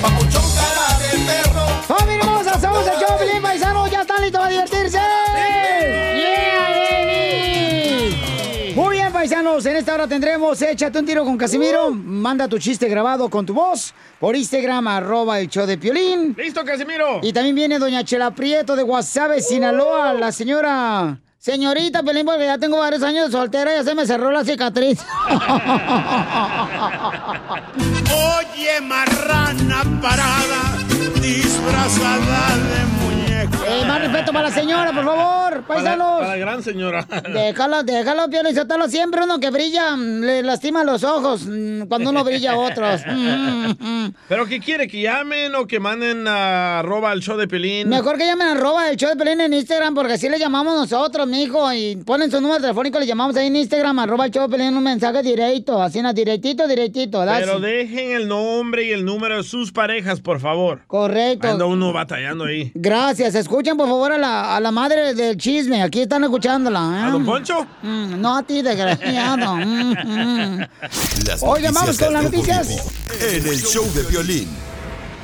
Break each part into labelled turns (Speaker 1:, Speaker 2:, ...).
Speaker 1: Papuchón cara de perro.
Speaker 2: ¡Familia hermosa! ¡Somos el show, Pelín Paisano! ¡Ya están listos para divertirse! Muy bien, paisanos. En esta hora tendremos Échate un tiro con Casimiro. Manda tu chiste grabado con tu voz por Instagram, arroba el show de Piolín.
Speaker 3: ¡Listo, Casimiro!
Speaker 2: Y también viene doña Chela Prieto de Guasave, Sinaloa, la señora... Señorita Pelín, porque ya tengo varios años de soltera y ya se me cerró la cicatriz.
Speaker 1: Oye, marrana parada, disfrazada de.
Speaker 2: Eh, más respeto para la señora, por favor, paisanos.
Speaker 3: Para la gran señora.
Speaker 2: Déjalo, déjalo, Piolín, Sotelo. Siempre uno que brilla mm, le lastima los ojos mm, cuando uno brilla a otros. Mm,
Speaker 3: ¿Pero qué quiere? ¿Que llamen o que manden a arroba al show de Pelín?
Speaker 2: Mejor que llamen arroba el show de Pelín en Instagram, porque así le llamamos nosotros, mijo. Y ponen su número telefónico, le llamamos ahí en Instagram, arroba el show de Pelín, un mensaje directo, así, no, directito, directito.
Speaker 3: Pero dejen el nombre y el número de sus parejas, por favor.
Speaker 2: Correcto.
Speaker 3: Anda uno batallando ahí.
Speaker 2: Gracias. Escuchen, por favor, a la, a la madre del chisme. Aquí están escuchándola. ¿eh?
Speaker 3: ¿A don Poncho?
Speaker 2: Mm, no a ti, desgraciado. Mm, mm. Oigan, vamos con las noticias.
Speaker 4: En el show de violín.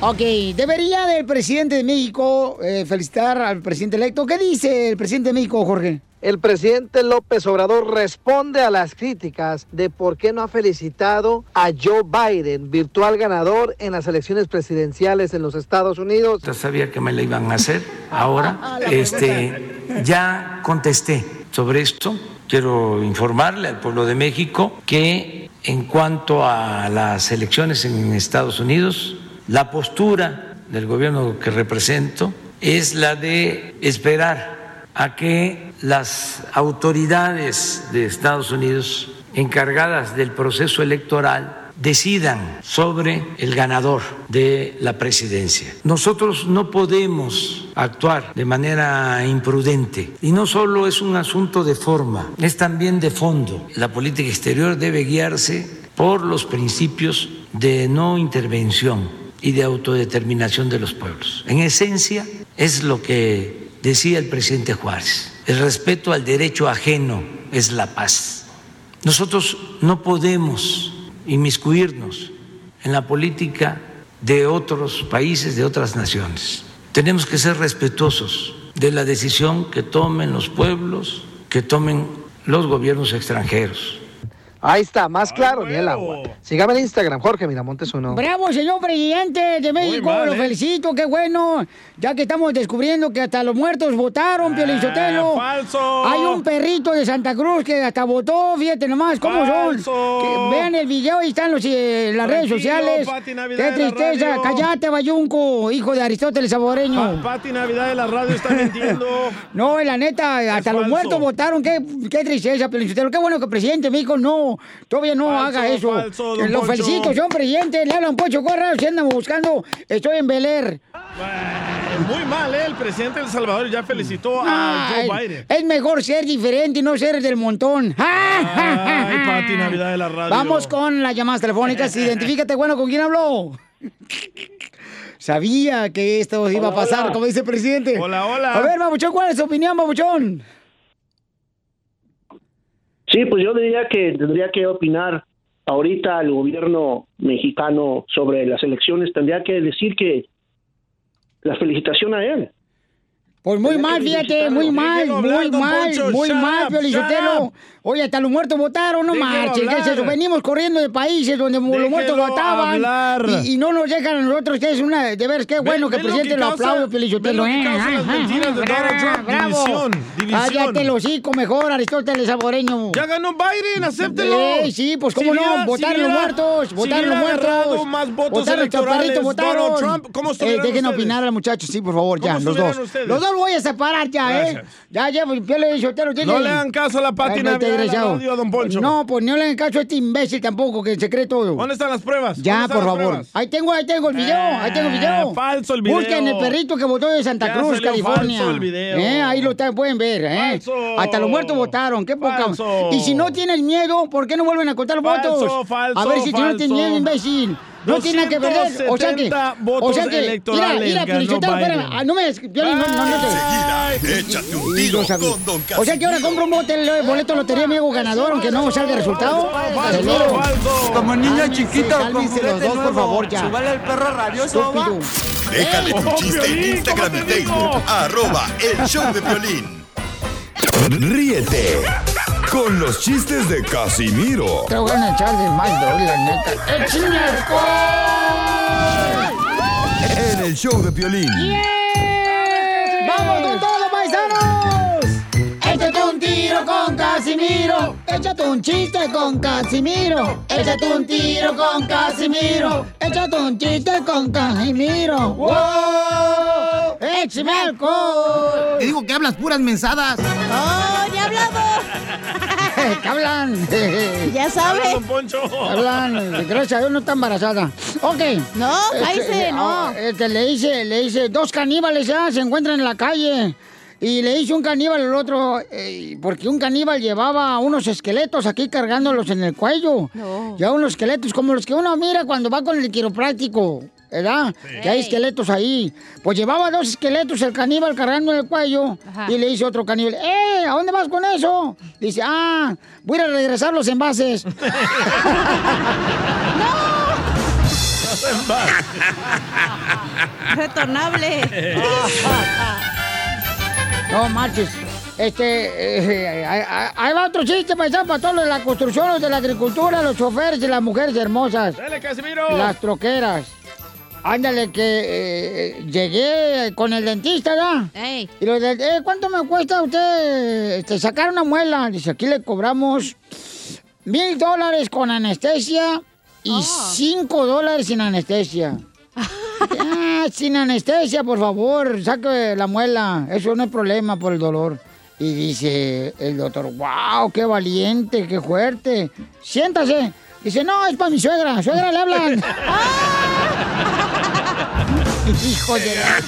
Speaker 2: Ok, debería del presidente de México eh, felicitar al presidente electo. ¿Qué dice el presidente de México, Jorge?
Speaker 5: El presidente López Obrador responde a las críticas de por qué no ha felicitado a Joe Biden, virtual ganador en las elecciones presidenciales en los Estados Unidos.
Speaker 6: Ya sabía que me la iban a hacer ahora. Este, ya contesté sobre esto. Quiero informarle al pueblo de México que en cuanto a las elecciones en Estados Unidos, la postura del gobierno que represento es la de esperar a que las autoridades de Estados Unidos encargadas del proceso electoral decidan sobre el ganador de la presidencia. Nosotros no podemos actuar de manera imprudente y no solo es un asunto de forma, es también de fondo. La política exterior debe guiarse por los principios de no intervención y de autodeterminación de los pueblos. En esencia es lo que decía el presidente Juárez, el respeto al derecho ajeno es la paz. Nosotros no podemos inmiscuirnos en la política de otros países, de otras naciones. Tenemos que ser respetuosos de la decisión que tomen los pueblos, que tomen los gobiernos extranjeros.
Speaker 5: Ahí está, más claro ni el agua. Sígame en Instagram, Jorge Miramontes uno.
Speaker 2: Bravo, señor presidente de México,
Speaker 5: mal,
Speaker 2: lo
Speaker 5: ¿eh?
Speaker 2: felicito, qué bueno. Ya que estamos descubriendo que hasta los muertos votaron, Piolín Sotelo.
Speaker 3: falso.
Speaker 2: Hay un perrito de Santa Cruz que hasta votó, fíjate nomás cómo
Speaker 3: Falso.
Speaker 2: son. Que vean el video y están los, eh, las redes sociales.
Speaker 3: Pati Navidad
Speaker 2: Qué
Speaker 3: de la
Speaker 2: tristeza,
Speaker 3: radio.
Speaker 2: cállate, Bayunco, hijo de Aristóteles Saboreño.
Speaker 3: Pa- Pati Navidad de la radio está mintiendo.
Speaker 2: No, la neta, hasta los
Speaker 3: falso.
Speaker 2: muertos votaron. Qué, qué tristeza, Piolín Sotelo. Qué bueno que el presidente me dijo, no, todavía no
Speaker 3: Falso,
Speaker 2: haga eso.
Speaker 3: falso, don
Speaker 2: Lo
Speaker 3: Poncho.
Speaker 2: felicito, señor presidente. Le hablan Pocho Corra, si andan buscando, estoy en Beler.
Speaker 3: Muy mal, ¿eh? El presidente de El Salvador ya felicitó a
Speaker 2: Ay,
Speaker 3: Joe Biden.
Speaker 2: Es mejor ser diferente y no ser del montón.
Speaker 3: Ay, Pati Navidad de la radio.
Speaker 2: Vamos con las llamadas telefónicas. Identifícate, bueno, ¿con quién habló? Sabía que esto iba a
Speaker 3: Hola,
Speaker 2: pasar,
Speaker 3: hola.
Speaker 2: como dice el presidente.
Speaker 3: Hola, hola.
Speaker 2: A ver, Babuchón, ¿cuál es su opinión, Babuchón?
Speaker 7: Sí, pues yo diría que tendría que opinar ahorita el gobierno mexicano sobre las elecciones, tendría que decir que la felicitación a él.
Speaker 2: Pues muy mal, fíjate, muy mal, muy mal, muy mal,
Speaker 3: up.
Speaker 2: Oye, hasta los muertos votaron, no marches. Venimos corriendo de países donde los muertos votaban y, no nos dejan a nosotros, es una, de ver, qué bueno que el presidente lo aplaude,
Speaker 3: ve
Speaker 2: Piolichotelo.
Speaker 3: lo que
Speaker 2: eh, bravo. Cállate el hocico mejor, Aristóteles Saboreño.
Speaker 3: Ya ganó Biden, acéptelo.
Speaker 2: Sí, sí, pues cómo no, votaron los muertos, votaron los muertos.
Speaker 3: agarrado más votos
Speaker 2: votaron los chaparritos, votaron.
Speaker 3: Trump, ¿cómo
Speaker 2: eh, dejen opinar al muchacho, sí, por favor, ya,
Speaker 3: ¿Cómo
Speaker 2: los dos. Los dos voy a separar ya,
Speaker 3: Gracias.
Speaker 2: ¿eh? Ya llevo, yo le dije, usted lo tiene.
Speaker 3: No le hagan caso a la
Speaker 2: desgraciado.
Speaker 3: radio, don Poncho.
Speaker 2: No, pues no le hagan caso a este imbécil tampoco, que se cree todo.
Speaker 3: ¿Dónde están las pruebas?
Speaker 2: Ya,
Speaker 3: ¿Dónde están
Speaker 2: por favor.
Speaker 3: pruebas?
Speaker 2: Ahí tengo, ahí tengo el video, ahí tengo el video.
Speaker 3: Eh, falso el video.
Speaker 2: Busquen el perrito que votó de Santa
Speaker 3: Ya
Speaker 2: Cruz, California.
Speaker 3: falso el video.
Speaker 2: Eh, ahí lo está- pueden ver, ¿eh?
Speaker 3: Falso.
Speaker 2: Hasta los muertos votaron, qué poca.
Speaker 3: Falso.
Speaker 2: Y si no tienes miedo, ¿por qué no vuelven a contar
Speaker 3: Falso,
Speaker 2: votos?
Speaker 3: falso,
Speaker 2: a ver si tú no tienes miedo, imbécil. No tiene nada que perder. O sea que.
Speaker 3: 270 votos
Speaker 2: o sea que. Mira, mira, espérame. Ah, no me. Piolín, no, no, no te.
Speaker 4: Échate un tiro
Speaker 2: yo
Speaker 4: con Don Casimiro.
Speaker 2: O sea que ahora compro un bote, el boleto de lotería amigo ganador, aunque no salga el resultado.
Speaker 8: Como
Speaker 2: cálmense los
Speaker 8: juguete
Speaker 2: dos, por favor, ya.
Speaker 8: Súbale el perro rabioso, va.
Speaker 2: Estúpido.
Speaker 4: Déjale tu chiste en Instagram
Speaker 3: ¿cómo
Speaker 4: y Facebook. Arroba el show de violín. Ríete con los chistes de Casimiro
Speaker 2: Te voy a echar de mal, la neta. ¡Échame alcohol!
Speaker 4: en el show de violín.
Speaker 2: ¡Vamos con todo, paisanos! Échate un tiro con Casimiro. Échate un chiste con Casimiro. Échate un tiro con Casimiro. Échate un chiste con Casimiro. ¡Wow! ¡Échame alcohol!
Speaker 8: Te digo que hablas puras mensadas.
Speaker 9: ¡Oh, ya hablamos!
Speaker 2: ¿Qué hablan?
Speaker 9: Ya
Speaker 3: Habla,
Speaker 9: sabe.
Speaker 3: don Poncho.
Speaker 2: Hablan, gracias a Dios no está embarazada. Ok.
Speaker 9: No, cállese, no.
Speaker 2: ah, este, le hice, le hice, dos caníbales ya se encuentran en la calle. Y le hice un caníbal al otro, eh, porque un caníbal llevaba unos esqueletos aquí cargándolos en el cuello.
Speaker 9: No.
Speaker 2: Ya unos esqueletos como los que uno mira cuando va con el quiropráctico, ¿verdad? Que hay esqueletos ahí. Pues llevaba dos esqueletos el caníbal cargando en el cuello.
Speaker 9: Ajá.
Speaker 2: Y le dice otro caníbal, ¡eh! ¿A dónde vas con eso? Dice, ah, voy a ir a regresar los envases.
Speaker 9: Retornable.
Speaker 2: No marches. Este, eh, ahí ahí va otro chiste paisano para todos los de la construcción, los de la agricultura, los choferes y las mujeres hermosas,
Speaker 3: Dale, Casimiro.
Speaker 2: las troqueras. Ándale, que eh, llegué con el dentista, ¿verdad?
Speaker 9: Ey.
Speaker 2: Y lo de, eh, ¿cuánto me cuesta usted este, sacar una muela? Dice, aquí le cobramos mil dólares con anestesia y
Speaker 9: Oh.
Speaker 2: cinco dólares sin anestesia. Ah, sin anestesia, por favor, saque la muela. Eso no es problema por el dolor. Y dice el doctor, wow, qué valiente, qué fuerte. Siéntase. Dice, no, es para mi suegra. Suegra le hablan. Hijo de la...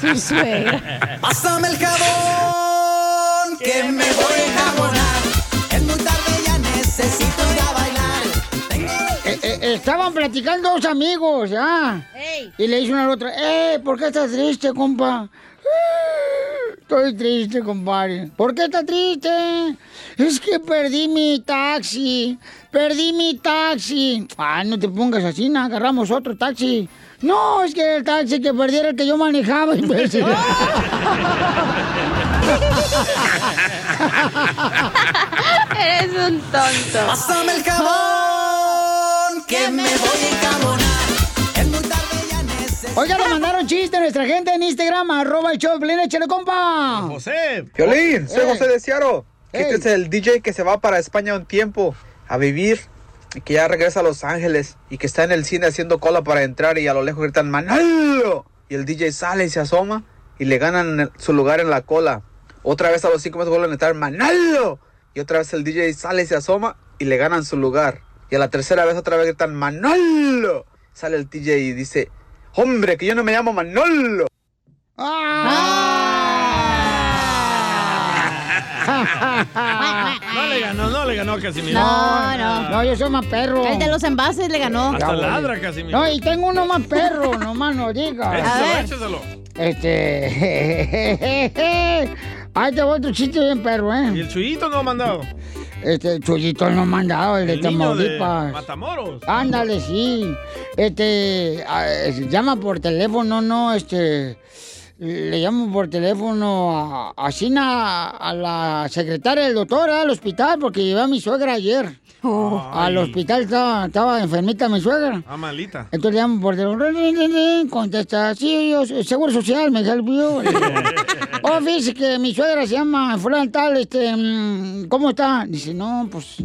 Speaker 9: Su suegra.
Speaker 8: Pásame el jabón, que me voy a jabonar. Es muy tarde, ya necesito ir a bailar. Tengo...
Speaker 2: Eh, eh, estaban platicando dos amigos, ¿ah?
Speaker 9: Ey.
Speaker 2: Y le dice uno al otro, ¡eh! ¿Por qué estás triste, compa? "Eh, Estoy triste, compadre. ¿Por qué estás triste? Es que perdí mi taxi. Perdí mi taxi. Ah, no te pongas así, no, agarramos otro taxi. No, es que el taxi que perdí era el que yo manejaba, imbécil.
Speaker 9: Eres un tonto.
Speaker 8: Pásame el jabón, que me voy a jabonar. Es muy tarde, ya necesito...
Speaker 2: Oiga, le mandaron chiste a nuestra gente en Instagram, arroba el show Piolín, échale, compa.
Speaker 3: José.
Speaker 10: Violín, soy
Speaker 2: Eh.
Speaker 10: José de Ciaro. Este es el DJ que se va para España un tiempo a vivir que ya regresa a Los Ángeles y que está en el cine haciendo cola para entrar y a lo lejos gritan Manolo. Y el DJ sale y se asoma y le ganan su lugar en la cola. Otra vez a los cinco meses vuelven a gritar Manolo. Y otra vez el DJ sale y se asoma y le ganan su lugar. Y a la tercera vez otra vez gritan Manolo. Sale el DJ y dice, hombre, que yo no me llamo Manolo.
Speaker 3: No le ganó, no le ganó Casimiro.
Speaker 9: No, no.
Speaker 2: No, yo soy más perro.
Speaker 9: El de los envases le ganó.
Speaker 3: Hasta
Speaker 2: Ya,
Speaker 3: ladra Casimiro.
Speaker 2: No, y tengo uno más perro, nomás no digas.
Speaker 3: Échaselo.
Speaker 2: Este. Ahí te voy otro chiste bien perro,
Speaker 3: Y
Speaker 2: ¿eh?
Speaker 3: el chuyito no ha mandado.
Speaker 2: Este, Chuyito no me han dado, el de
Speaker 3: El niño de
Speaker 2: Tamaulipas.
Speaker 3: Matamoros.
Speaker 2: Ándale, sí. Este, ah, llama por teléfono, no, este. Le llamo por teléfono a, a China, a la secretaria del doctor al hospital porque llevé a mi suegra ayer. Al hospital estaba, estaba enfermita mi suegra.
Speaker 3: Ah, malita.
Speaker 2: Entonces le llamo por teléfono, contesta, sí, yo, Seguro Social, me help you. oh, fíjese que mi suegra se llama fulano tal, este, mm, ¿cómo está? Dice, no, pues,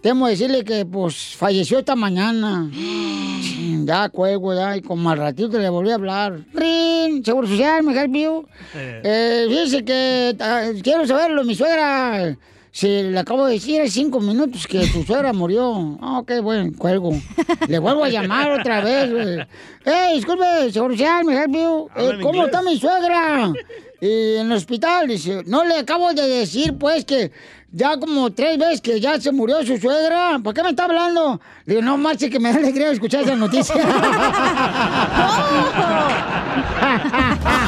Speaker 2: temo decirle que, pues, falleció esta mañana. Ya, cuelgo, ya, y como al ratito le volví a hablar. Rin, Seguro Social, me help you. Eh, fíjese que ah, quiero saberlo, mi suegra... Si le acabo de decir hace cinco minutos que tu suegra murió. Ah, ok, bueno, cuelgo. Le vuelvo a llamar otra vez. güey. ¡Ey, disculpe, seguro social, me help you. Eh, ¿Cómo está mi suegra? Y en el hospital, dice, no le acabo de decir, pues, que ya como tres veces que ya se murió su suegra. ¿Por qué me está hablando? Le digo, no marche que me da alegría escuchar esa noticia.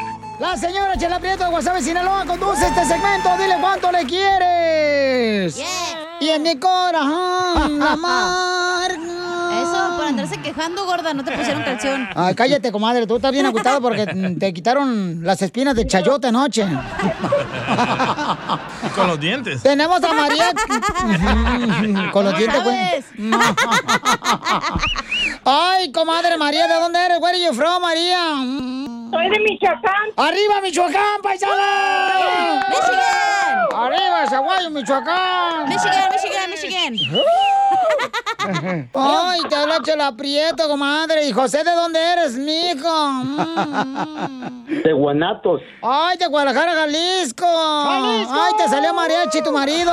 Speaker 2: La señora Chela Prieto de Guasave, Sinaloa, conduce este segmento. Dile cuánto le quieres. Y en mi corazón, la amarga.
Speaker 9: Eso, por andarse quejando, gorda, no te pusieron canción.
Speaker 2: Ay, cállate, comadre. Tú estás bien agotado porque te quitaron las espinas de chayote anoche.
Speaker 3: Con los dientes.
Speaker 2: Tenemos a María. Con los
Speaker 3: ¿Cómo
Speaker 2: dientes, güey. Ay, comadre María, ¿de dónde eres? Where are you from, María? Soy de Michoacán. ¡Arriba, Michoacán, paisana!
Speaker 9: ¡Michigan!
Speaker 2: ¡Arriba, Zaguayo, Michoacán!
Speaker 9: Michigan, Michigan, Michigan.
Speaker 2: Ay, te habla Chela Prieto, comadre. ¿Y José de dónde eres, mijo? Mm.
Speaker 7: De Guanatos.
Speaker 2: Ay, de Guadalajara, Jalisco. Ay, te salió mariachi tu marido.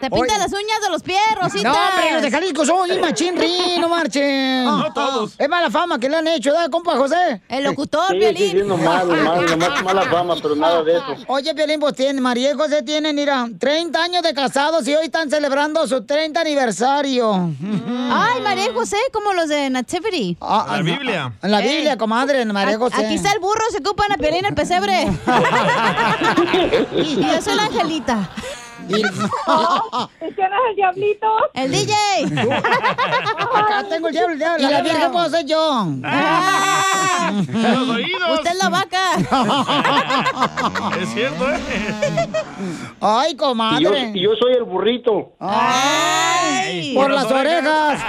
Speaker 9: Te pinta las uñas de los pies, Rosita.
Speaker 2: No, hombre, los de Jalisco son un machín rin, no marchen.
Speaker 7: No todos.
Speaker 2: Es mala fama que le han hecho, ¿verdad, compa José?
Speaker 9: El locutor,
Speaker 7: Sí, sí, sí, nomás, nomás, nomás mala fama, pero nada de eso.
Speaker 2: Oye, Piolín, pues tiene, María y José tienen, mira, 30 años de casados y hoy están celebrando su 30 aniversario.
Speaker 9: Ay, María José, como los de Nativity.
Speaker 3: La Biblia.
Speaker 2: En la Biblia, comadre, en María
Speaker 9: A-
Speaker 2: José.
Speaker 9: Aquí está el burro, se ocupan a Piolín el pesebre. y yo soy la angelita.
Speaker 2: ¿Y quién
Speaker 9: es el diablito? El DJ.
Speaker 2: Acá tengo el diablo, el diablo. Y la virgen puedo ser yo.
Speaker 3: Los oídos.
Speaker 9: Usted es la vaca.
Speaker 3: Es cierto, ¿eh?
Speaker 2: Ay,
Speaker 7: Y yo,
Speaker 2: comadre.
Speaker 7: y yo soy el burrito.
Speaker 2: Ay, por las orejas.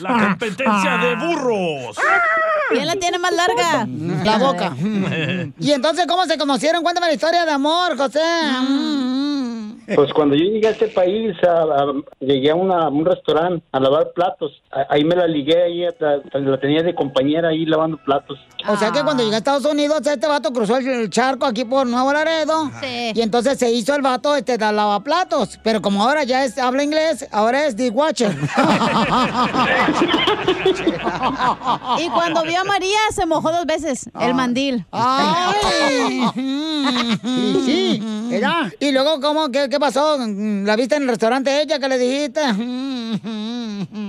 Speaker 3: La competencia de burros.
Speaker 9: ¿Quién la tiene más larga?
Speaker 2: La boca. Y entonces, ¿cómo se conocieron? Cuéntame la historia de amor, José.
Speaker 7: Pues cuando yo llegué a este país, a- a- llegué a, una- a un restaurante a lavar platos. A- ahí me la ligué, ahí la, la tenía de compañera ahí lavando platos.
Speaker 2: O sea que cuando llegué a Estados Unidos, este vato cruzó el el charco aquí por Nuevo Laredo.
Speaker 9: Sí.
Speaker 2: Y entonces se hizo el vato este de lavaplatos. Pero como ahora ya es, habla inglés, ahora es dishwasher.
Speaker 9: Y cuando vio a María, se mojó dos veces el mandil.
Speaker 2: ¡Ay! Y sí, era. Y luego, ¿cómo? ¿Qué, qué pasó? ¿La viste en el restaurante ella? ¿Qué le dijiste?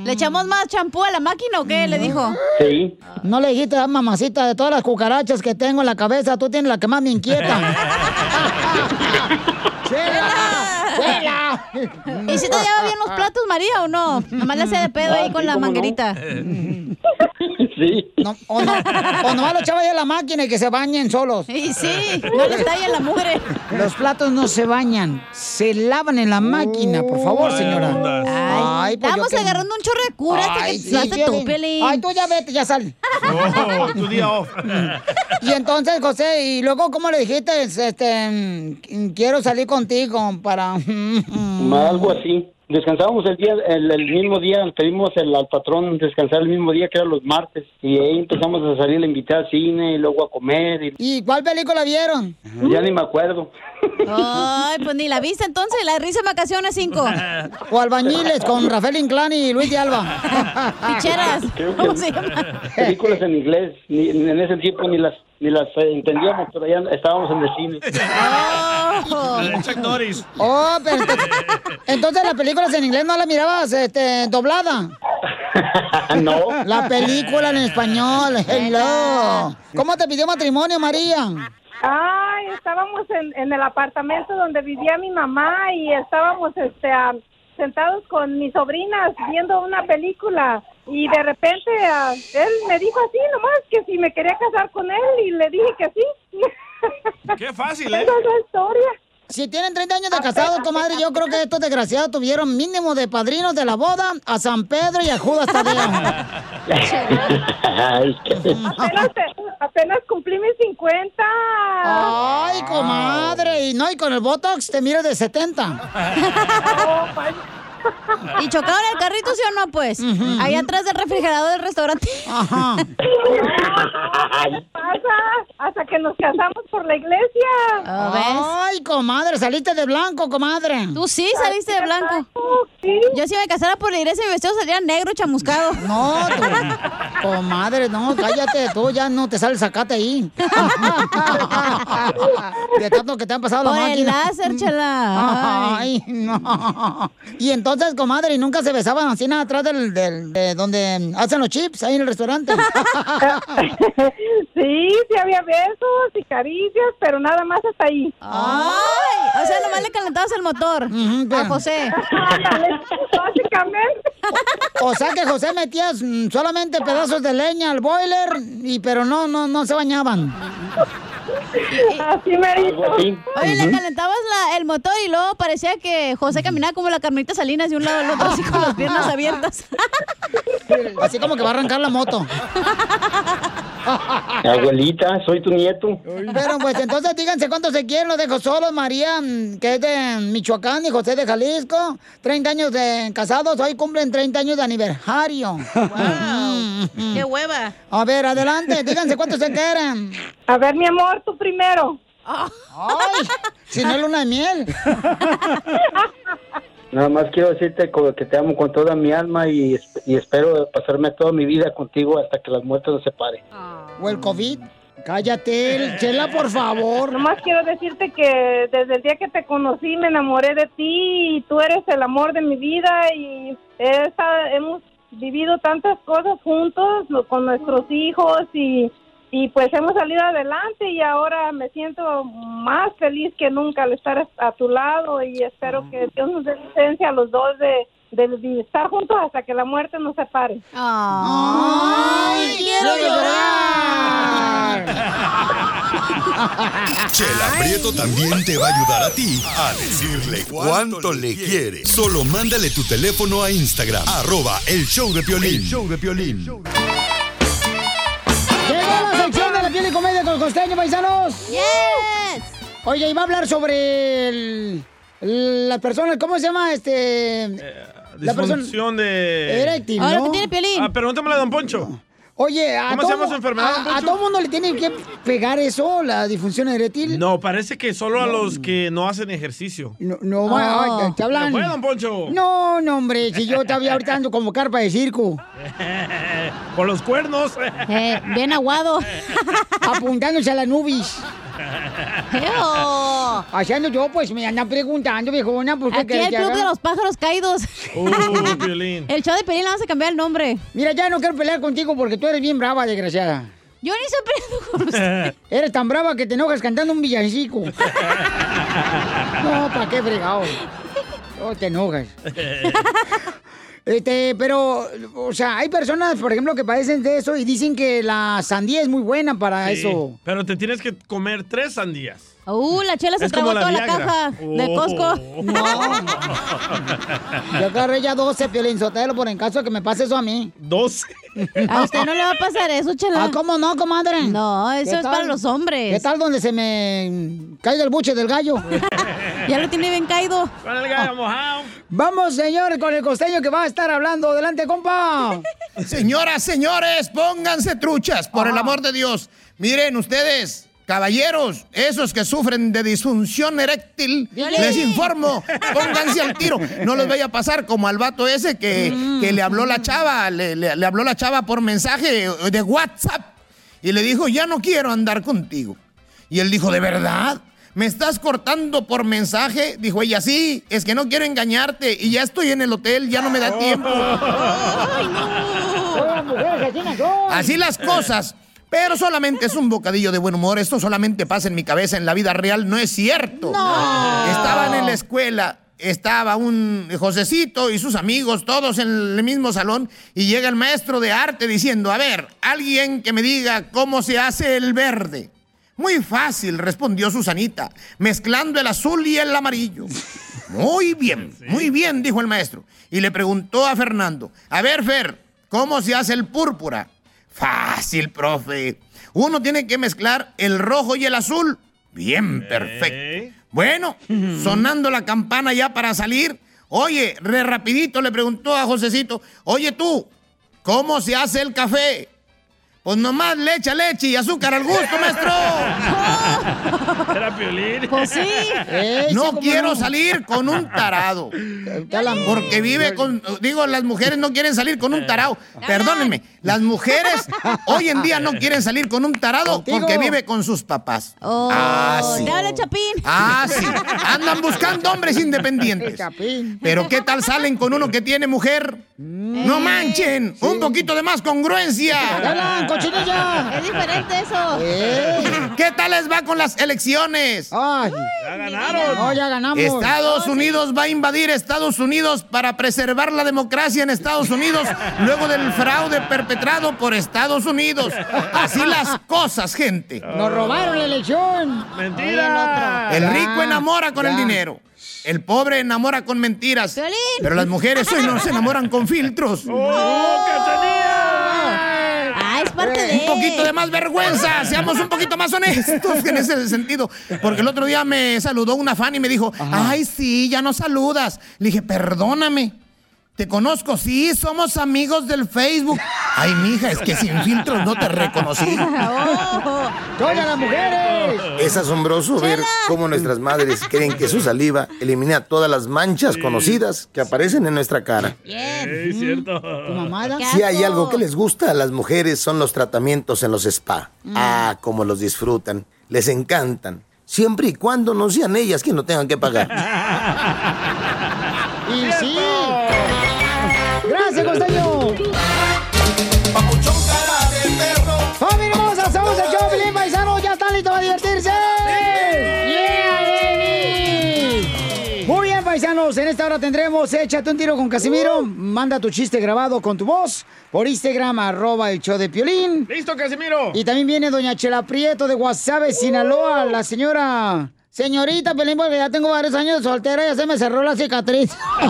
Speaker 9: ¿Le echamos más champú a la máquina o qué? Le dijo.
Speaker 7: Sí.
Speaker 2: No le dijiste, "Ah, mamacita, de todas las cucarachas que tengo en la cabeza, tú tienes la que más me inquieta. ¡Chela!
Speaker 9: ¿Y si te lleva bien los platos, María, o no? Nomás le hacía de pedo ahí con la manguerita.
Speaker 7: Sí.
Speaker 2: No, o, no, o nomás lo echaba ahí a la máquina y que se bañen solos.
Speaker 9: Y sí, no les talla la mugre.
Speaker 2: Los platos no se bañan, se lavan en la máquina, por favor, señora. Ay, pues
Speaker 9: Estamos agarrando un chorro de cura hasta
Speaker 2: Ay,
Speaker 9: que
Speaker 2: sí,
Speaker 9: pasaste tú.
Speaker 2: Ay, tú ya vete, ya sal.
Speaker 3: Oh, tu día off.
Speaker 2: Y entonces, José, y luego, ¿cómo le dijiste? Este, mm, quiero salir contigo para...
Speaker 7: Algo así. Descansábamos el día, el, el mismo día, pedimos el, al patrón descansar el mismo día que era los martes y ahí empezamos a salir a invitar al cine y luego a comer y
Speaker 2: ¿Y cuál película vieron?
Speaker 7: ya ni me acuerdo.
Speaker 9: Ay, pues ni la viste entonces, la risa en vacaciones 5.
Speaker 2: O Albañiles con Rafael Inclán y Luis de Alba.
Speaker 9: Picheras.
Speaker 7: Creo que películas en inglés, ni, ni en ese tiempo ni las ni las eh, entendíamos, pero ya estábamos en el cine.
Speaker 3: Chuck Norris.
Speaker 2: Oh, pero entonces, entonces las películas en inglés no las mirabas este, doblada.
Speaker 7: no.
Speaker 2: La película en español, hello. ¿Cómo te pidió matrimonio, María?
Speaker 11: Ay, estábamos en, en el apartamento donde vivía mi mamá y estábamos este, sentados con mis sobrinas viendo una película y de repente él me dijo así nomás que si me quería casar con él y le dije que sí.
Speaker 3: Qué fácil, ¿eh?
Speaker 11: Esa es la historia.
Speaker 2: Si tienen 30 años de casados, comadre, yo creo que estos desgraciados tuvieron mínimo de padrinos de la boda a San Pedro y a Judas Tadeo.
Speaker 7: Ay, qué-
Speaker 11: Apenas, apenas cumplí mis 50.
Speaker 2: Ay, comadre, y no, y con el Botox te miras de 70.
Speaker 9: ¿Y chocaron el carrito, sí o no, pues? Ahí atrás del refrigerador del restaurante.
Speaker 2: Ajá.
Speaker 11: ¿Qué pasa? Hasta que nos casamos por la iglesia.
Speaker 2: Ay, comadre, saliste de blanco, comadre.
Speaker 9: Tú sí saliste de blanco. Yo si me casara por la iglesia, mi vestido salía negro chamuscado.
Speaker 2: No, tú, comadre, no, cállate, tú ya no te sale el sacate ahí. De tanto que te han pasado
Speaker 9: Por
Speaker 2: la
Speaker 9: el
Speaker 2: máquina.
Speaker 9: láser, chela.
Speaker 2: Ay, no. Y entonces, comadre, ¿y nunca se besaban así nada atrás del, del- de donde hacen los chips, ahí en el restaurante?
Speaker 11: Sí, sí había besos y caricias, pero nada más hasta ahí.
Speaker 9: Ay, o sea, nomás le calentabas el motor a José.
Speaker 11: Básicamente.
Speaker 2: O sea que José metías mm, solamente pedazos de leña al boiler, y pero no, no, no se bañaban.
Speaker 11: Así me
Speaker 7: así.
Speaker 9: Oye, le calentabas la- el motor y luego parecía que José caminaba como la Carmelita Salinas de un lado al otro, así con las piernas abiertas.
Speaker 2: Así como que va a arrancar la moto.
Speaker 7: Abuelita, soy tu nieto.
Speaker 2: Pero pues entonces díganse cuántos se quieren, los dejo solos, María, mm, que es de Michoacán y José de Jalisco. 30 años de casados, hoy cumplen 30 años de aniversario. Wow.
Speaker 9: ¡Qué hueva!
Speaker 2: A ver, adelante, díganse cuántos se quieren.
Speaker 11: A ver, mi amor, tú primero.
Speaker 2: Ay, si no es luna de miel.
Speaker 7: Nada más quiero decirte que te amo con toda mi alma y, y espero pasarme toda mi vida contigo hasta que las muertes nos separen.
Speaker 2: O el COVID. Cállate, Chela, por favor.
Speaker 11: Nomás quiero decirte que desde el día que te conocí me enamoré de ti y tú eres el amor de mi vida y esa- hemos vivido tantas cosas juntos con nuestros hijos y, y pues hemos salido adelante y ahora me siento más feliz que nunca al estar a tu lado y espero que Dios nos dé licencia a los dos de, de- de estar juntos hasta que la muerte nos separe.
Speaker 2: ¡Ay, quiero llorar!
Speaker 4: Chela Prieto también te va a ayudar a ti a decirle cuánto le quiere. Solo mándale tu teléfono a Instagram, arroba el show de Piolín. El show de Piolín.
Speaker 2: Llegó la sección de la piel y comedia con el costeño, paisanos.
Speaker 9: ¡Yes!
Speaker 2: Oye, iba a hablar sobre el, la persona, ¿cómo se llama? Este. la persona.
Speaker 3: De...
Speaker 2: Eréctil, Ahora ¿no? que tiene
Speaker 9: piolín.
Speaker 3: Ah, a Don Poncho.
Speaker 2: Oye, a
Speaker 3: ¿Cómo se
Speaker 2: todo,
Speaker 3: llama su enfermedad,
Speaker 2: a, todo mundo le tiene que pegar eso, la disfunción eréctil.
Speaker 3: No, parece que solo a los que no hacen ejercicio.
Speaker 2: No, no, ay, te hablan.
Speaker 3: ¿Qué fue, don Poncho?
Speaker 2: No, no, hombre, si yo todavía ahorita ando como carpa de circo.
Speaker 3: Por los cuernos.
Speaker 9: Eh, bien aguado.
Speaker 2: Apuntándose a la nubis. Haciendo yo, pues me andan preguntando, viejona, pues ¿qué
Speaker 9: Aquí el club
Speaker 2: haga?
Speaker 9: de los pájaros caídos.
Speaker 3: Uh.
Speaker 9: El show de Pelín le vamos a cambiar el nombre.
Speaker 2: Mira, ya no quiero pelear contigo porque tú eres bien brava, desgraciada.
Speaker 9: Yo ni estoy peleando con usted.
Speaker 2: Eres tan brava que te enojas cantando un villancico. No, ¿para qué fregado? No te enojas. Este, pero, o sea, hay personas, por ejemplo, que padecen de eso y dicen que la sandía es muy buena para
Speaker 3: Sí,
Speaker 2: eso.
Speaker 3: Pero te tienes que comer tres sandías.
Speaker 9: Uh, la chela se tragó toda la caja de
Speaker 2: Oh.
Speaker 9: Costco.
Speaker 2: No. Yo agarré ya 12 Piolín Sotelo por en caso de que me pase eso a mí.
Speaker 3: 12.
Speaker 9: A usted no le va a pasar eso, chela.
Speaker 2: Ah, ¿cómo no, comadre?
Speaker 9: No, eso
Speaker 2: ¿Qué
Speaker 9: es para los hombres.
Speaker 2: ¿Qué tal donde se me caiga el buche del gallo?
Speaker 9: ya lo tiene bien caído.
Speaker 3: Con el gallo mojado.
Speaker 2: Vamos, señor, con el costeño que va a estar hablando. Adelante, compa.
Speaker 12: Señoras, señores, pónganse truchas, por el amor de Dios. Miren ustedes, caballeros, esos que sufren de disfunción eréctil,
Speaker 8: Violín.
Speaker 12: les informo, pónganse al tiro. No les vaya a pasar como al vato ese que, que le habló la chava, le, le- le habló la chava por mensaje de WhatsApp y le dijo, ya no quiero andar contigo. Y él dijo, ¿de verdad? ¿Me estás cortando por mensaje? Dijo ella, sí, es que no quiero engañarte y ya estoy en el hotel, ya no me da tiempo. Así las cosas. Pero solamente es un bocadillo de buen humor. Esto solamente pasa en mi cabeza. En la vida real no es cierto. Estaban en la escuela. Estaba un Josecito y sus amigos, todos en el mismo salón, y llega el maestro de arte diciendo, a ver, alguien que me diga cómo se hace el verde. Muy fácil, respondió Susanita, mezclando el azul y el amarillo. Muy bien, muy bien, dijo el maestro. Y le preguntó a Fernando, a ver, Fer, ¿cómo se hace el púrpura? Fácil, profe. Uno tiene que mezclar el rojo y el azul. Bien, perfecto. Bueno, sonando la campana ya para salir. Oye, re rapidito le preguntó a Josecito, oye tú, ¿cómo se hace el café? Pues nomás le echa leche y azúcar al gusto, maestro.
Speaker 3: Era Piolín.
Speaker 9: Pues sí.
Speaker 12: No quiero salir con un tarado. Porque vive con. Digo, las mujeres no quieren salir con un tarado. Perdónenme. Las mujeres hoy en día no quieren salir con un tarado
Speaker 9: Contigo.
Speaker 12: porque vive con sus papás.
Speaker 9: Oh,
Speaker 12: ah, sí.
Speaker 9: habla Chapín.
Speaker 12: Ah, sí. Andan buscando hombres independientes. Pero ¿qué tal salen con uno que tiene mujer? No manchen. Un poquito de más congruencia.
Speaker 9: Cochinilla? Es diferente eso.
Speaker 12: ¿Qué tal les va con las elecciones?
Speaker 2: ya
Speaker 3: ganaron.
Speaker 2: No, ya ganamos.
Speaker 12: Estados Unidos va a invadir Estados Unidos para preservar la democracia en Estados Unidos luego del fraude perpetrado por Estados Unidos. Así las cosas, gente.
Speaker 2: Nos robaron la elección.
Speaker 3: Mentira.
Speaker 12: El rico enamora con el dinero. El pobre enamora con mentiras. Pero las mujeres hoy no se enamoran con filtros.
Speaker 9: Ah, es parte de.
Speaker 12: Un poquito de más vergüenza, seamos un poquito más honestos en ese sentido. Porque el otro día me saludó una fan y me dijo, ay, sí, ya no saludas. Le dije, perdóname. Te conozco, sí, somos amigos del Facebook. Ay, mija, es que sin filtros no te reconocí.
Speaker 2: ¡Todas las mujeres!
Speaker 13: Es asombroso ver cómo nuestras madres creen que su saliva elimina todas las manchas conocidas que aparecen en nuestra cara.
Speaker 3: Es cierto.
Speaker 13: Si hay algo que les gusta a las mujeres son los tratamientos en los spa.
Speaker 2: Mm.
Speaker 13: Ah, cómo los disfrutan. Les encantan. Siempre y cuando no sean ellas quienes no tengan que pagar.
Speaker 2: Y sí. Esta hora tendremos Échate un tiro con Casimiro. Manda tu chiste grabado con tu voz por Instagram, arroba el show de Piolín.
Speaker 3: ¡Listo, Casimiro!
Speaker 2: Y también viene doña Chela Prieto de Guasave, Sinaloa, la señora... Señorita Pelín, porque ya tengo varios años de soltera y ya se me cerró la cicatriz.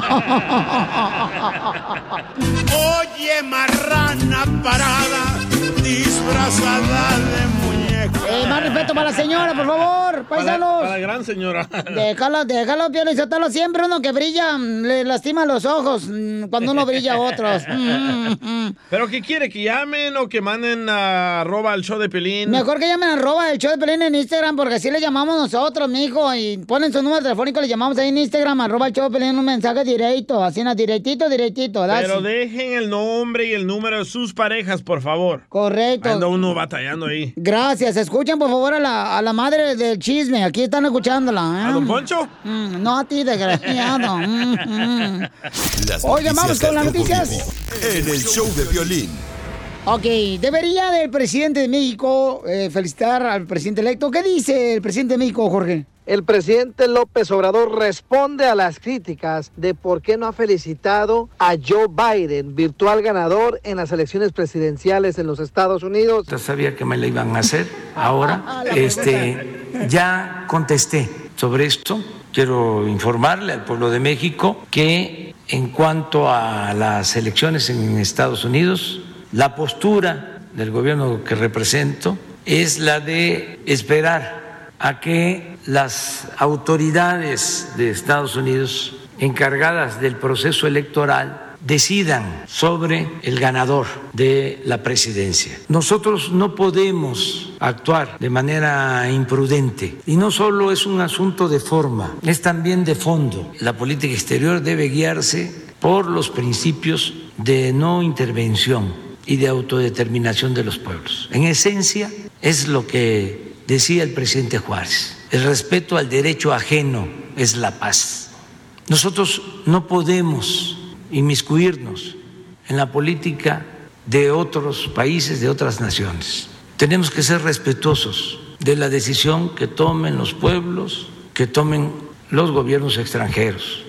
Speaker 1: Oye, marrana parada, disfrazada de.
Speaker 2: Eh, más respeto para la señora, por favor, paisanos.
Speaker 3: para la gran señora.
Speaker 2: Déjalo, déjalo, Pio Lizotelo. Siempre uno que brilla mm, le lastima los ojos mm, cuando uno brilla a otros. Mm,
Speaker 3: ¿Pero qué quiere? ¿Que llamen o que manden a arroba al show de Pelín?
Speaker 2: Mejor que llamen arroba el show de Pelín en Instagram, porque así le llamamos nosotros, mijo. Y ponen su número telefónico, le llamamos ahí en Instagram, arroba el show de Pelín, un mensaje directo, así, directito, directito.
Speaker 3: Pero dejen el nombre y el número de sus parejas, por favor.
Speaker 2: Correcto.
Speaker 3: Anda uno batallando ahí.
Speaker 2: Gracias. Escuchen, por favor, a la, a la madre del chisme. Aquí están escuchándola. ¿eh?
Speaker 3: ¿A don Poncho?
Speaker 2: Mm, no a ti, desgraciado. Mm, mm. Oigan, vamos con las noticias.
Speaker 4: En el show de violín.
Speaker 2: Ok, debería del presidente de México eh, felicitar al presidente electo. ¿Qué dice el presidente de México, Jorge?
Speaker 5: El presidente López Obrador responde a las críticas de por qué no ha felicitado a Joe Biden, virtual ganador en las elecciones presidenciales en los Estados Unidos.
Speaker 6: Ya sabía que me la iban a hacer. Ahora, este, ya contesté sobre esto. Quiero informarle al pueblo de México que en cuanto a las elecciones en Estados Unidos, la postura del gobierno que represento es la de esperar a que las autoridades de Estados Unidos encargadas del proceso electoral decidan sobre el ganador de la presidencia. Nosotros no podemos actuar de manera imprudente y no solo es un asunto de forma, es también de fondo. La política exterior debe guiarse por los principios de no intervención y de autodeterminación de los pueblos. En esencia es lo que decía el presidente Juárez. El respeto al derecho ajeno es la paz. Nosotros no podemos inmiscuirnos en la política de otros países, de otras naciones. Tenemos que ser respetuosos de la decisión que tomen los pueblos, que tomen los gobiernos extranjeros.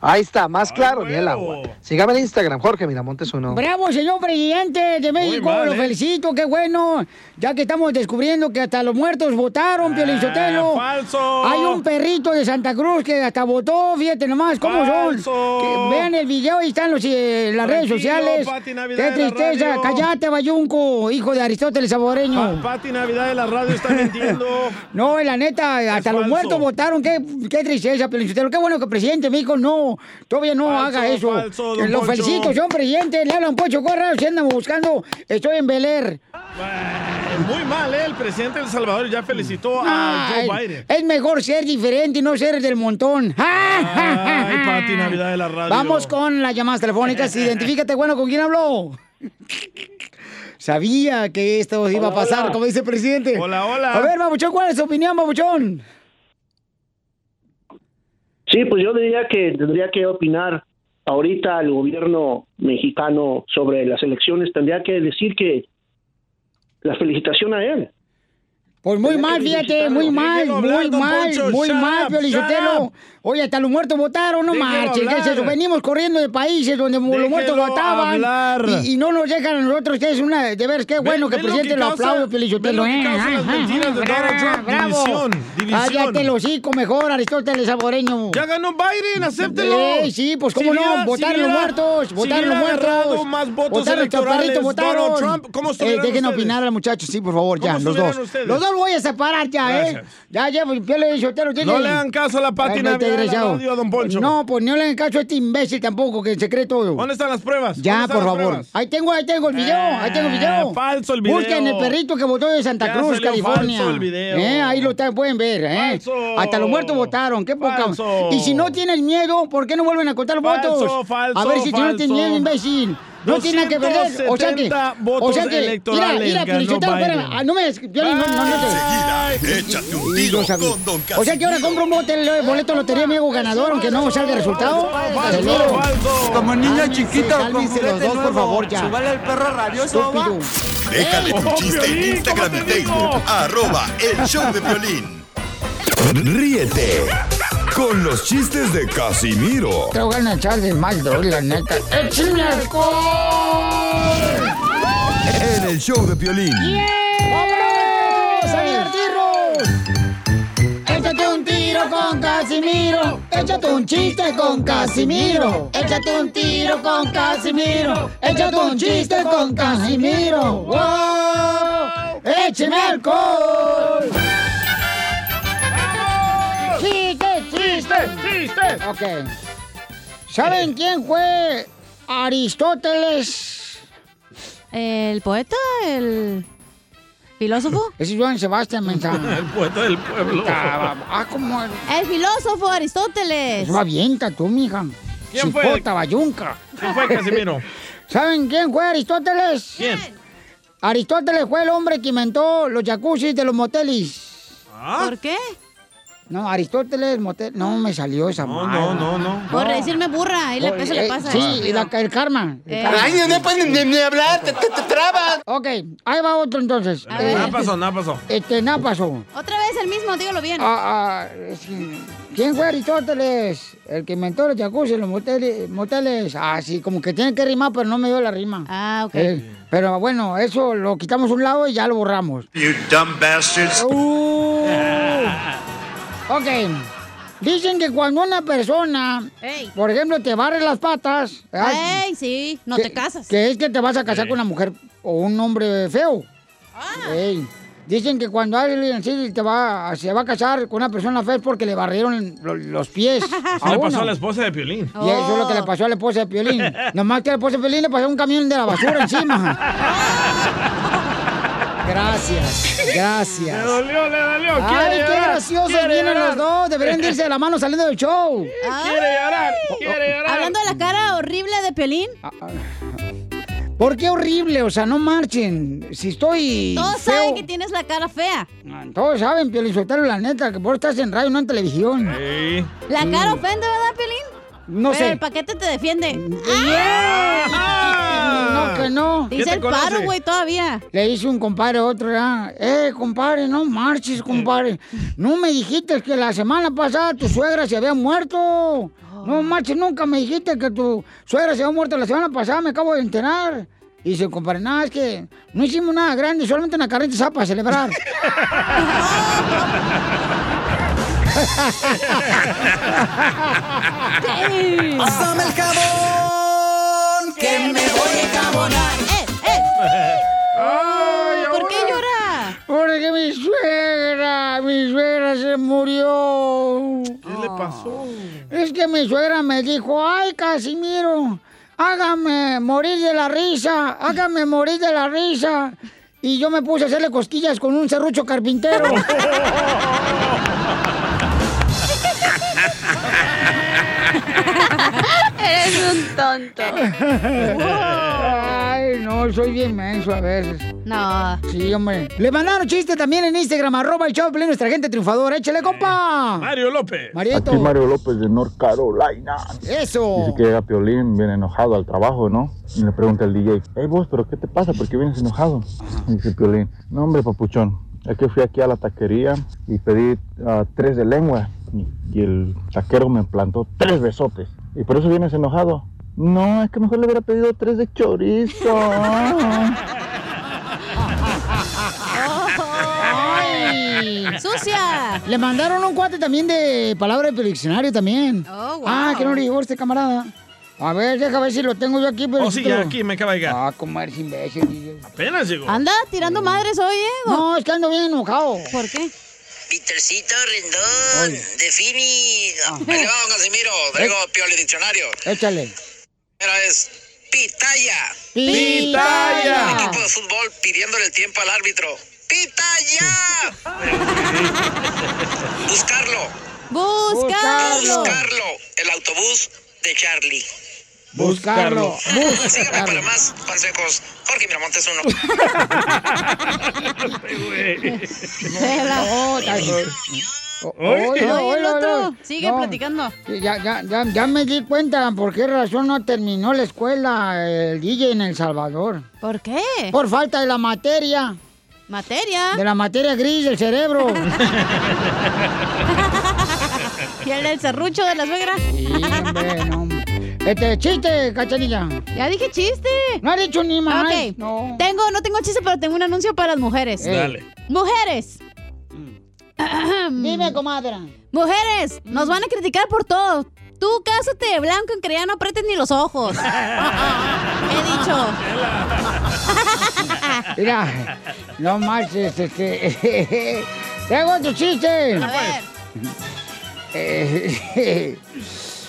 Speaker 5: Ahí está, más claro ni el agua. Sígame en Instagram, Jorge Miramontes uno.
Speaker 2: Bravo, señor presidente de México,
Speaker 5: mal,
Speaker 2: lo
Speaker 5: ¿eh?
Speaker 2: felicito, qué bueno. Ya que estamos descubriendo que hasta los muertos votaron, Piolín Sotelo.
Speaker 3: falso.
Speaker 2: Hay un perrito de Santa Cruz que hasta votó, fíjate nomás cómo
Speaker 3: Falso.
Speaker 2: son. Que vean el video, ahí están los, eh, las redes sociales.
Speaker 3: Pati Navidad
Speaker 2: Qué
Speaker 3: de la
Speaker 2: tristeza,
Speaker 3: radio.
Speaker 2: cállate, Bayunco, hijo de Aristóteles Saboreño.
Speaker 3: Pa- Pati Navidad de la radio está mintiendo.
Speaker 2: No, la neta, hasta los
Speaker 3: falso.
Speaker 2: muertos votaron. Qué, qué tristeza, Pelichotelo. Qué bueno que el presidente me dijo, no, todavía no
Speaker 3: Falso,
Speaker 2: haga eso.
Speaker 3: falso,
Speaker 2: Lo
Speaker 3: Poncho.
Speaker 2: felicito, señor presidente. Le hablan Pocho Corra, si andan buscando, estoy en Bel Air.
Speaker 3: Muy mal, ¿eh? El presidente de El Salvador ya felicitó a
Speaker 2: Ay,
Speaker 3: Joe Biden.
Speaker 2: Es mejor ser diferente y no ser del montón.
Speaker 3: Ay, Pati Navidad de la radio.
Speaker 2: Vamos con las llamadas telefónicas. Identifícate, bueno, ¿con quién habló? Sabía que esto iba a pasar,
Speaker 3: hola.
Speaker 2: como dice el presidente.
Speaker 3: Hola, hola.
Speaker 2: A ver, Babuchón, ¿cuál es tu opinión, Babuchón?
Speaker 14: Sí, pues yo diría que tendría que opinar ahorita el gobierno mexicano sobre las elecciones, tendría que decir que la felicitación a él.
Speaker 2: Pues muy mal, fíjate, muy mal, muy mal, muy mal,
Speaker 14: up.
Speaker 2: Oye, hasta los muertos votaron, no
Speaker 3: Déjelo
Speaker 2: marches, ¿qué es eso? Venimos corriendo de países donde los muertos votaban y, y no nos dejan a nosotros, es una, de ver, qué bueno que el presidente lo aplaude, Piolichotelo.
Speaker 3: ve lo que
Speaker 2: ¿eh? bravo. Cállate el hocico mejor, Aristóteles Saboreño.
Speaker 3: Ya ganó Biden, acéptelo.
Speaker 2: Eh, sí, pues cómo
Speaker 3: Si
Speaker 2: no, votaron
Speaker 3: si
Speaker 2: los muertos,
Speaker 3: si
Speaker 2: votaron los
Speaker 3: hubiera agarrado
Speaker 2: muertos.
Speaker 3: más votos
Speaker 2: votaron
Speaker 3: electorales
Speaker 2: votaron.
Speaker 3: Trump, ¿cómo
Speaker 2: eh, dejen
Speaker 3: ustedes?
Speaker 2: opinar al muchacho, sí, por favor, ya,
Speaker 3: ¿Cómo
Speaker 2: los dos.
Speaker 3: ustedes?
Speaker 2: Los dos voy a separar ya, ¿eh? Ya llevo, Piolichotelo, dile.
Speaker 3: No le hagan caso a la Pati
Speaker 2: Desgraciado.
Speaker 3: radio, don Poncho.
Speaker 2: No, pues no le hagan caso a este imbécil tampoco, que se cree todo.
Speaker 3: ¿Dónde están las pruebas?
Speaker 2: Ya,
Speaker 3: ¿Dónde están
Speaker 2: por favor.
Speaker 3: pruebas?
Speaker 2: Ahí tengo, ahí tengo el video, ahí tengo el video.
Speaker 3: Eh, falso el video.
Speaker 2: Busquen el perrito que votó de Santa
Speaker 3: Ya
Speaker 2: Cruz, California.
Speaker 3: falso el video.
Speaker 2: Eh, ahí lo pueden ver, ¿eh?
Speaker 3: Falso.
Speaker 2: Hasta los muertos votaron, qué poca.
Speaker 3: Falso.
Speaker 2: Y si no tienes miedo, ¿por qué no vuelven a contar
Speaker 3: Falso,
Speaker 2: votos?
Speaker 3: falso,
Speaker 2: a ver si tú no
Speaker 3: falso.
Speaker 2: miedo, imbécil. No tiene nada que ver. O sea que.
Speaker 3: 270 votos
Speaker 2: o sea que.
Speaker 3: electorales
Speaker 2: mira, mira, espérame. Ah, no me. Piolín, no, no, no te-
Speaker 4: Enseguida, échate un tiro
Speaker 2: yo
Speaker 4: con Don
Speaker 2: O sea que ahora compro un bote, el boleto de lotería, me hago ganador, aunque no salga el resultado. Seguro.
Speaker 8: Como chiquito con
Speaker 2: cálmense los dos, por favor, ya.
Speaker 8: Súbale el perro rabioso.
Speaker 4: Déjale tu
Speaker 3: Oh,
Speaker 4: chiste en Instagram
Speaker 3: ¿cómo
Speaker 4: y Facebook. Arroba el show de violín. Ríete con los chistes de Casimiro
Speaker 2: Te voy a echar de mal, droga, la neta. ¡Échame alcohol!
Speaker 4: en el show de violín.
Speaker 2: ¡Vámonos a divertirnos! Échate un tiro con Casimiro. Échate un chiste con Casimiro. Échate un tiro con Casimiro. Échate un chiste con Casimiro. ¡Wow! ¡Écheme alcohol! ¡Chiste, chiste! Ok. ¿Saben quién fue Aristóteles?
Speaker 9: ¿El poeta? ¿El filósofo?
Speaker 2: Ese es Joan Sebastián, mensa.
Speaker 3: El poeta del pueblo.
Speaker 2: Ah, como el...
Speaker 9: El filósofo Aristóteles.
Speaker 2: Eso avienta tú, mija.
Speaker 3: ¿Quién fue?
Speaker 2: Cipota, bayunca.
Speaker 3: ¿Quién fue, Casimiro?
Speaker 2: ¿Saben quién fue Aristóteles?
Speaker 3: ¿Quién?
Speaker 2: Aristóteles fue el hombre que inventó los jacuzzis de los motelis.
Speaker 9: ¿Por qué?
Speaker 2: No, Aristóteles, motel... No, me salió esa
Speaker 3: No, no, no, no.
Speaker 9: Por decirme burra. Ahí le peso le
Speaker 2: Eh,
Speaker 9: pasa.
Speaker 2: Sí, y la, el karma. el
Speaker 9: Eh.
Speaker 2: karma.
Speaker 8: Ay, no pueden ni, ni hablar, te, te, te trabas.
Speaker 2: Ok, ahí va otro entonces.
Speaker 9: A
Speaker 2: Eh,
Speaker 9: ver.
Speaker 3: Nada pasó, nada pasó.
Speaker 2: este, nada pasó.
Speaker 9: Otra vez el mismo, dígalo bien.
Speaker 2: Ah, ah, es- ¿Quién fue Aristóteles? El que inventó los jacuzzi, los moteles, moteles. Ah, sí, como que tiene que rimar, pero no me dio la rima.
Speaker 9: Ah, ok.
Speaker 2: Eh, pero bueno, eso lo quitamos a un lado y ya lo borramos.
Speaker 15: You dumb bastards.
Speaker 2: Uh, Ok. Dicen que cuando una persona, por ejemplo, te barre las patas. ¿verdad?
Speaker 9: Ey, sí, no
Speaker 2: que-
Speaker 9: te casas.
Speaker 2: Que es que te vas a casar con una mujer o un hombre feo.
Speaker 9: Ah.
Speaker 2: Ey. Dicen que cuando alguien sí te va, se va a casar con una persona fea es porque le barrieron lo- los pies.
Speaker 3: Eso
Speaker 2: a
Speaker 3: le pasó a la esposa de Piolín.
Speaker 2: Y eso es lo que le pasó a la esposa de Piolín. Nomás que a la esposa de Piolín le pasó un camión de la basura encima. Gracias, gracias.
Speaker 3: Le dolió, le dolió.
Speaker 2: Ay,
Speaker 3: quiere
Speaker 2: qué
Speaker 3: llorar,
Speaker 2: graciosos
Speaker 3: quiere
Speaker 2: vienen
Speaker 3: llorar.
Speaker 2: los dos. Deberían de irse de la mano saliendo del show.
Speaker 3: Quiere llorar, quiere llorar.
Speaker 9: Hablando de la cara horrible de Piolín.
Speaker 2: ¿Por qué horrible? O sea, no marchen. Si estoy
Speaker 9: Todos
Speaker 2: feo...
Speaker 9: saben que tienes la cara fea.
Speaker 2: Todos saben, Piolín Sotelo, la neta, que por estás en radio, no en televisión.
Speaker 9: La cara ofende, ¿verdad, Piolín?
Speaker 2: No
Speaker 9: Pero
Speaker 2: sé.
Speaker 9: el paquete te defiende.
Speaker 2: No, que no.
Speaker 9: Dice el paro, güey, todavía.
Speaker 2: Le hice un compadre a otro, ya. Eh, compadre, no marches, compadre. No me dijiste que la semana pasada tu suegra se había muerto. No marches, nunca me dijiste que tu suegra se había muerto la semana pasada, me acabo de enterar. Y dice, compadre, nada, es que no hicimos nada grande, solamente una carreta de para celebrar.
Speaker 8: Pásame el jabón, que me voy a enjabonar.
Speaker 9: ¿Por qué llora?
Speaker 2: Porque mi suegra, mi suegra se murió.
Speaker 3: ¿Qué le pasó?
Speaker 2: Es que mi suegra me dijo, ay, Casimiro, hágame morir de la risa, hágame morir de la risa. Y yo me puse a hacerle cosquillas con un serrucho carpintero.
Speaker 9: Eres un tonto.
Speaker 2: Ay, no, soy bien menso a veces.
Speaker 9: No.
Speaker 2: Sí, hombre. Le mandaron chiste también en Instagram, arroba el Piolín, nuestra gente triunfadora. Échale, compa.
Speaker 3: Mario López.
Speaker 2: Marieto.
Speaker 15: Aquí Mario López de North Carolina.
Speaker 2: Eso.
Speaker 15: Dice que llega Piolín, viene enojado al trabajo, ¿no? Y le pregunta al DJ, hey vos, ¿pero qué te pasa? ¿Por qué vienes enojado? Y dice Piolín, no hombre, papuchón, es que fui aquí a la taquería y pedí ah, tres de lengua y, y el taquero me plantó tres besotes. ¿Y por eso vienes enojado? No, es que mejor le hubiera pedido tres de chorizo.
Speaker 2: ¡Ay!
Speaker 9: ¡Sucia!
Speaker 2: Le mandaron un cuate también de palabra de diccionario también.
Speaker 9: Oh, wow.
Speaker 2: Ah, que no le llegó este camarada. A ver, déjame ver si lo tengo yo aquí. Pero
Speaker 3: Oh, sí, ya aquí me acaba de llegar.
Speaker 2: Ah, como eres imbécil.
Speaker 3: Apenas llegó.
Speaker 9: Anda tirando madres hoy, ¿eh?
Speaker 2: No, es que ando bien enojado.
Speaker 9: ¿Por qué?
Speaker 16: Petercito Rendón, defini. Ahí le va, don Casimiro. Traigo Pioli Diccionario.
Speaker 2: Échale.
Speaker 16: Primera es pitaya.
Speaker 2: Pitaya.
Speaker 16: Un equipo de fútbol pidiéndole el tiempo al árbitro. ¡Pitaya! Buscarlo.
Speaker 9: Buscarlo.
Speaker 16: Buscarlo. El autobús de Charlie.
Speaker 2: Buscarlo.
Speaker 16: Sígame para más consejos. Jorge Miramontes uno.
Speaker 2: No, está bien. O-
Speaker 9: Oye,
Speaker 2: oílo,
Speaker 9: el otro. Sigue platicando.
Speaker 2: Ya, ya, ya, ya me di cuenta por qué razón no terminó la escuela el DJ en El Salvador.
Speaker 9: ¿Por qué?
Speaker 2: Por falta de la materia.
Speaker 9: ¿Materia?
Speaker 2: De la materia gris del cerebro.
Speaker 9: ¿Y el del serrucho de la suegra?
Speaker 2: Sí, hombre, no. hombre. Este, chiste, cachanilla.
Speaker 9: Ya dije chiste.
Speaker 2: No has dicho ni más.
Speaker 9: Ok.
Speaker 2: No.
Speaker 9: Tengo, no tengo chiste, pero tengo un anuncio para las mujeres.
Speaker 2: Eh. Dale.
Speaker 9: Mujeres.
Speaker 2: Dime, comadre.
Speaker 9: Mujeres, nos van a criticar por todo. Tú cásate blanco en ya no apretes ni los ojos. He dicho.
Speaker 2: Mira, no marches, este. Tengo otro chiste.
Speaker 9: A ver.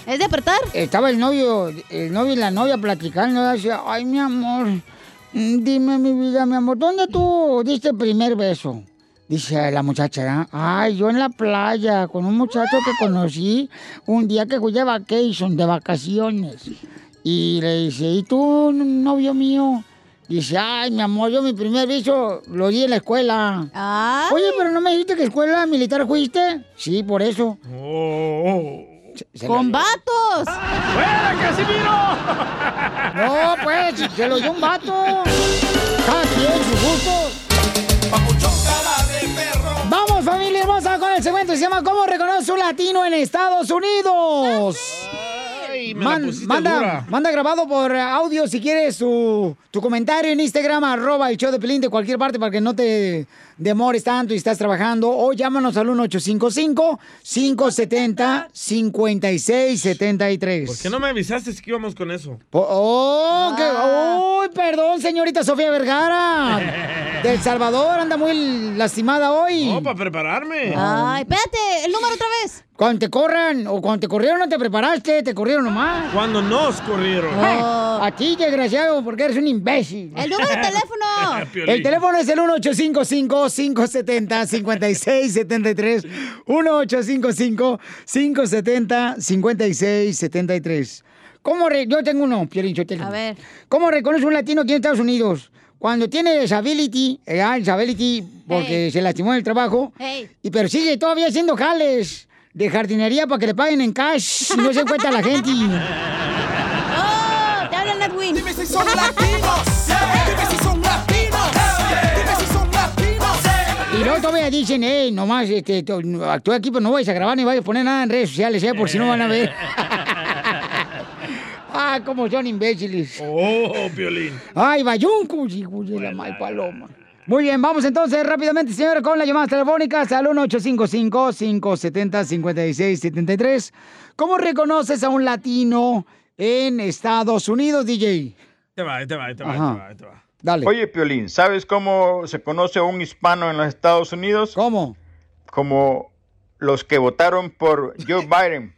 Speaker 9: ¿Es de apretar?
Speaker 2: Estaba el novio, el novio y la novia platicando. Decía, ay, mi amor, mm, dime mi vida, mi amor, ¿dónde tú diste el primer beso? Dice la muchacha, ay, yo en la playa, con un muchacho que conocí un día que fui de vacation, de vacaciones. Y le dice, ¿y tú, novio mío? Dice, ay, mi amor, yo mi primer beso lo di en la escuela. Oye, pero no me dijiste que escuela militar fuiste. Sí, por eso. Lo-
Speaker 9: ¡Con vatos!
Speaker 3: ¡Fuera, Casimiro!
Speaker 2: No, pues, se lo dio un vato. Cada quien, su gusto. Vamos, familia hermosa, con el segmento que se llama ¿Cómo reconoce un latino en Estados Unidos?
Speaker 3: Ay, me la
Speaker 2: Man-
Speaker 3: pusiste
Speaker 2: manda,
Speaker 3: dura.
Speaker 2: manda grabado por audio si quieres tu, tu comentario en Instagram, arroba el show de Pelín de cualquier parte para que no te demores tanto y estás trabajando. O llámanos al 1855-570-5673.
Speaker 3: ¿Por qué no me avisaste si que íbamos con eso?
Speaker 2: ¡Oh! qué- ¡Uy, perdón, señorita Sofía Vergara! De El Salvador, anda muy lastimada hoy.
Speaker 3: No, para prepararme.
Speaker 9: Ay, espérate, el número otra vez.
Speaker 2: Cuando te corran o cuando te corrieron no te preparaste, te corrieron nomás.
Speaker 3: Cuando nos corrieron.
Speaker 2: Oh. A ti, desgraciado, porque eres un imbécil.
Speaker 9: El número de teléfono.
Speaker 2: El teléfono es el 1855-570-5673. 1855-570-5673. ¿Cómo re- Yo tengo uno, Piolín.
Speaker 9: A ver.
Speaker 2: ¿Cómo reconoce un latino aquí en Estados Unidos? Cuando tiene disability, eh, ah, disability porque se lastimó en el trabajo,
Speaker 9: Hey.
Speaker 2: y pero sigue todavía haciendo jales de jardinería para que le paguen en cash y no se encuentra la gente.
Speaker 9: ¡Oh! Te hablan Edwin. Dime si son latinos.
Speaker 2: Y luego todavía dicen, hey, nomás este, actúa aquí, pero no vayas a grabar ni vayas a poner nada en redes sociales, eh, por si no van a ver. ah, cómo son imbéciles.
Speaker 3: Oh, Piolín.
Speaker 2: Ay, bayuncos, hijos de la mal paloma. Muy bien, vamos entonces rápidamente, señores, con las llamadas telefónicas al 1855-570-5673. ¿Cómo reconoces a un latino en Estados Unidos, DJ?
Speaker 3: Te va, te va, te va, te va, te va.
Speaker 2: Dale.
Speaker 17: Oye, Piolín, ¿sabes cómo se conoce a un hispano en los Estados Unidos?
Speaker 2: ¿Cómo?
Speaker 17: Como los que votaron por Joe Biden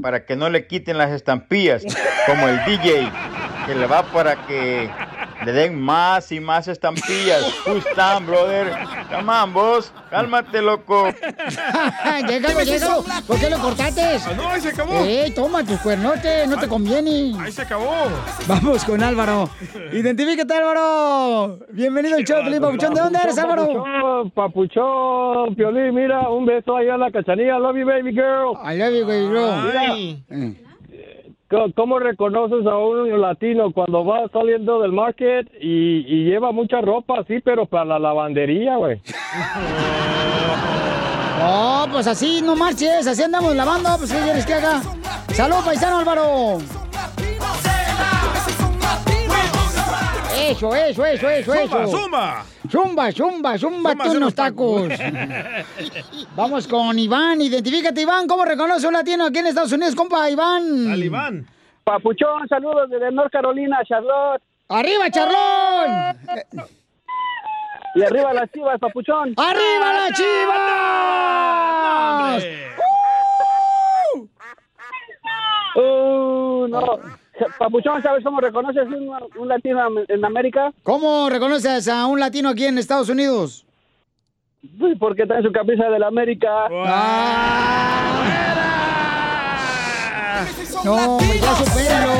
Speaker 17: para que no le quiten las estampillas, como el DJ, que le va para que le den más y más estampillas. Down, brother? Come on, vos. Cálmate, loco.
Speaker 2: llégalo, llégalo. ¿Por qué lo cortaste?
Speaker 3: Ah, no, ahí se acabó.
Speaker 2: Eh, toma tus cuernotes, no te conviene.
Speaker 3: Ahí se acabó.
Speaker 2: Vamos con Álvaro. Identifícate, Álvaro. Bienvenido al show, Felipe Papuchón. ¿De dónde eres, Álvaro?
Speaker 18: Papuchón, papuchón, Piolín, mira, un beso ahí a la cachanilla. Love you, baby girl.
Speaker 2: I love you, baby girl.
Speaker 18: Mira, ¿Cómo reconoces a un latino cuando va saliendo del market y, lleva mucha ropa así, pero para la lavandería, güey?
Speaker 2: Oh, pues así, no marches, así andamos lavando, pues ¿qué quieres que haga? ¡Salud, paisano Álvaro! Eso, eso, eso, eso,
Speaker 3: Zumba,
Speaker 2: eso.
Speaker 3: zumba.
Speaker 2: Zumba, zumba, zumba, tú unos tacos. Vamos con Iván, identifícate, Iván. ¿Cómo reconoce un latino aquí en Estados Unidos, compa, Iván?
Speaker 3: Dale, Iván.
Speaker 18: Papuchón, saludos desde North Carolina, Charlotte.
Speaker 2: ¡Arriba, Charlón!
Speaker 18: Y arriba las chivas, Papuchón.
Speaker 2: ¡Arriba las chivas!
Speaker 18: Uh, no. Papuchón, ¿sabes cómo reconoces un, un latino en América?
Speaker 2: ¿Cómo reconoces a un latino aquí en Estados Unidos?
Speaker 18: Pues porque trae su camisa de la América.
Speaker 2: No, hombre, ya supéralo.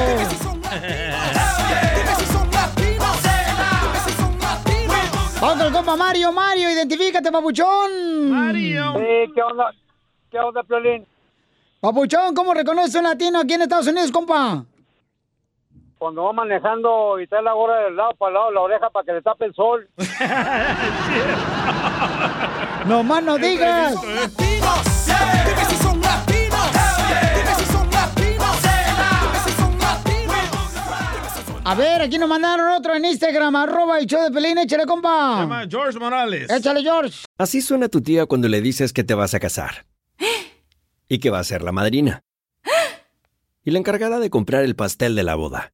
Speaker 2: Vamos con el compa Mario, Mario, identifícate, papuchón.
Speaker 3: Mario.
Speaker 18: ¿qué onda? ¿Qué onda, Piolín?
Speaker 2: Papuchón, ¿cómo reconoce un latino aquí en Estados Unidos, compa?
Speaker 18: Cuando va manejando y trae la gorra del lado para el lado de la oreja para que le tape el sol.
Speaker 2: No más no digas. A ver, aquí nos mandaron otro en Instagram, arroba el show de Pelín, échale, compa.
Speaker 3: Se llama George Morales.
Speaker 2: Échale, George.
Speaker 19: Así suena tu tía cuando le dices que te vas a casar. Y que va a ser la madrina. Y la encargada de comprar el pastel de la boda.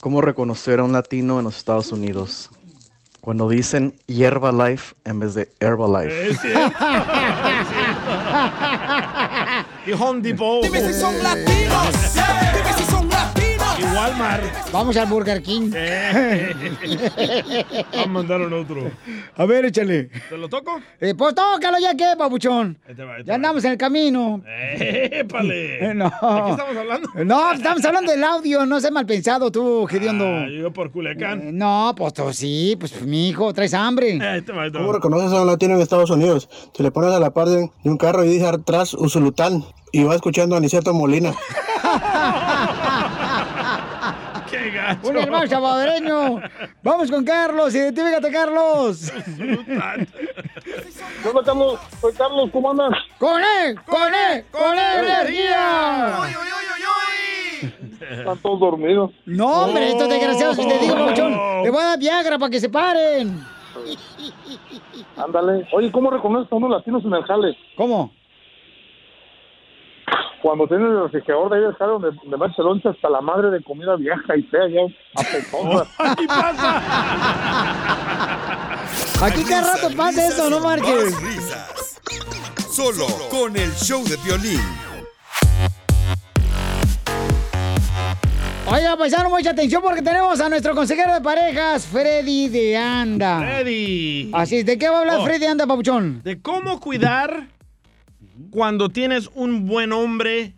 Speaker 20: ¿Cómo reconocer a un latino en los Estados Unidos? Cuando dicen hierba life en vez de Herbalife.
Speaker 3: Es cierto. y Home Depot.
Speaker 8: Dime si son latinos.
Speaker 3: Walmart.
Speaker 2: Vamos al Burger King.
Speaker 3: Ah, mandaron otro.
Speaker 2: A ver, échale.
Speaker 3: ¿Te lo toco?
Speaker 2: Eh, pues tócalo ya que, papuchón.
Speaker 3: Va,
Speaker 2: Ya
Speaker 3: va.
Speaker 2: andamos en el camino.
Speaker 3: ¡Épale!
Speaker 2: No.
Speaker 3: ¿De qué estamos hablando?
Speaker 2: No, estamos hablando del audio, no seas mal pensado tú, Gediondo.
Speaker 3: Ah, yo por Culiacán.
Speaker 2: Eh, No, pues tú sí, pues mi hijo, traes hambre.
Speaker 3: Ahí te va.
Speaker 21: ¿Cómo reconoces a un latino en Estados Unidos? Te le pones a la par de, un carro y dice atrás Usulután y va escuchando a Aniceto Molina.
Speaker 3: ¡Qué gacho!
Speaker 2: Un hermano salvadoreño. Vamos con Carlos, identifícate, Carlos.
Speaker 21: Hola, Carlos. Soy Carlos, ¿cómo andas?
Speaker 2: ¡Con él! ¡Con él! ¡Con él, energía!
Speaker 21: Están todos dormidos.
Speaker 2: No, hombre, estos desgraciados, si te digo, papuchón, le voy a dar Viagra para que se paren.
Speaker 21: Ándale. Oye, ¿cómo reconoces a unos latinos en el jale?
Speaker 2: ¿Cómo?
Speaker 21: Cuando tienes el refrigerador de ahí del donde, donde metes el hasta la madre de comida vieja y fea, ya apetosa.
Speaker 3: ¡Aquí pasa!
Speaker 2: Aquí cada rato pasa eso, no
Speaker 4: risas. Solo con el show de violín.
Speaker 2: Oiga, paisano, mucha atención porque tenemos a nuestro consejero de parejas, Freddy de Anda.
Speaker 3: Freddy.
Speaker 2: Así es, ¿de qué va a hablar
Speaker 3: Oh.
Speaker 2: Freddy de Anda, papuchón?
Speaker 3: De cómo cuidar cuando tienes un buen hombre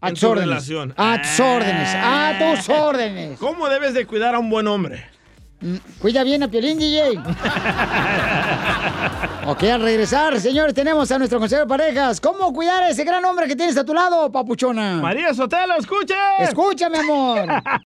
Speaker 2: A
Speaker 3: en
Speaker 2: tus
Speaker 3: tu
Speaker 2: órdenes.
Speaker 3: relación.
Speaker 2: A tus órdenes. A tus órdenes.
Speaker 3: ¿Cómo debes de cuidar a un buen hombre?
Speaker 2: Cuida bien a Piolín, DJ. ok, al regresar, señores, tenemos a nuestro consejero de parejas. ¿Cómo cuidar a ese gran hombre que tienes a tu lado, papuchona?
Speaker 3: María Sotelo, escuche.
Speaker 2: Escúchame, amor.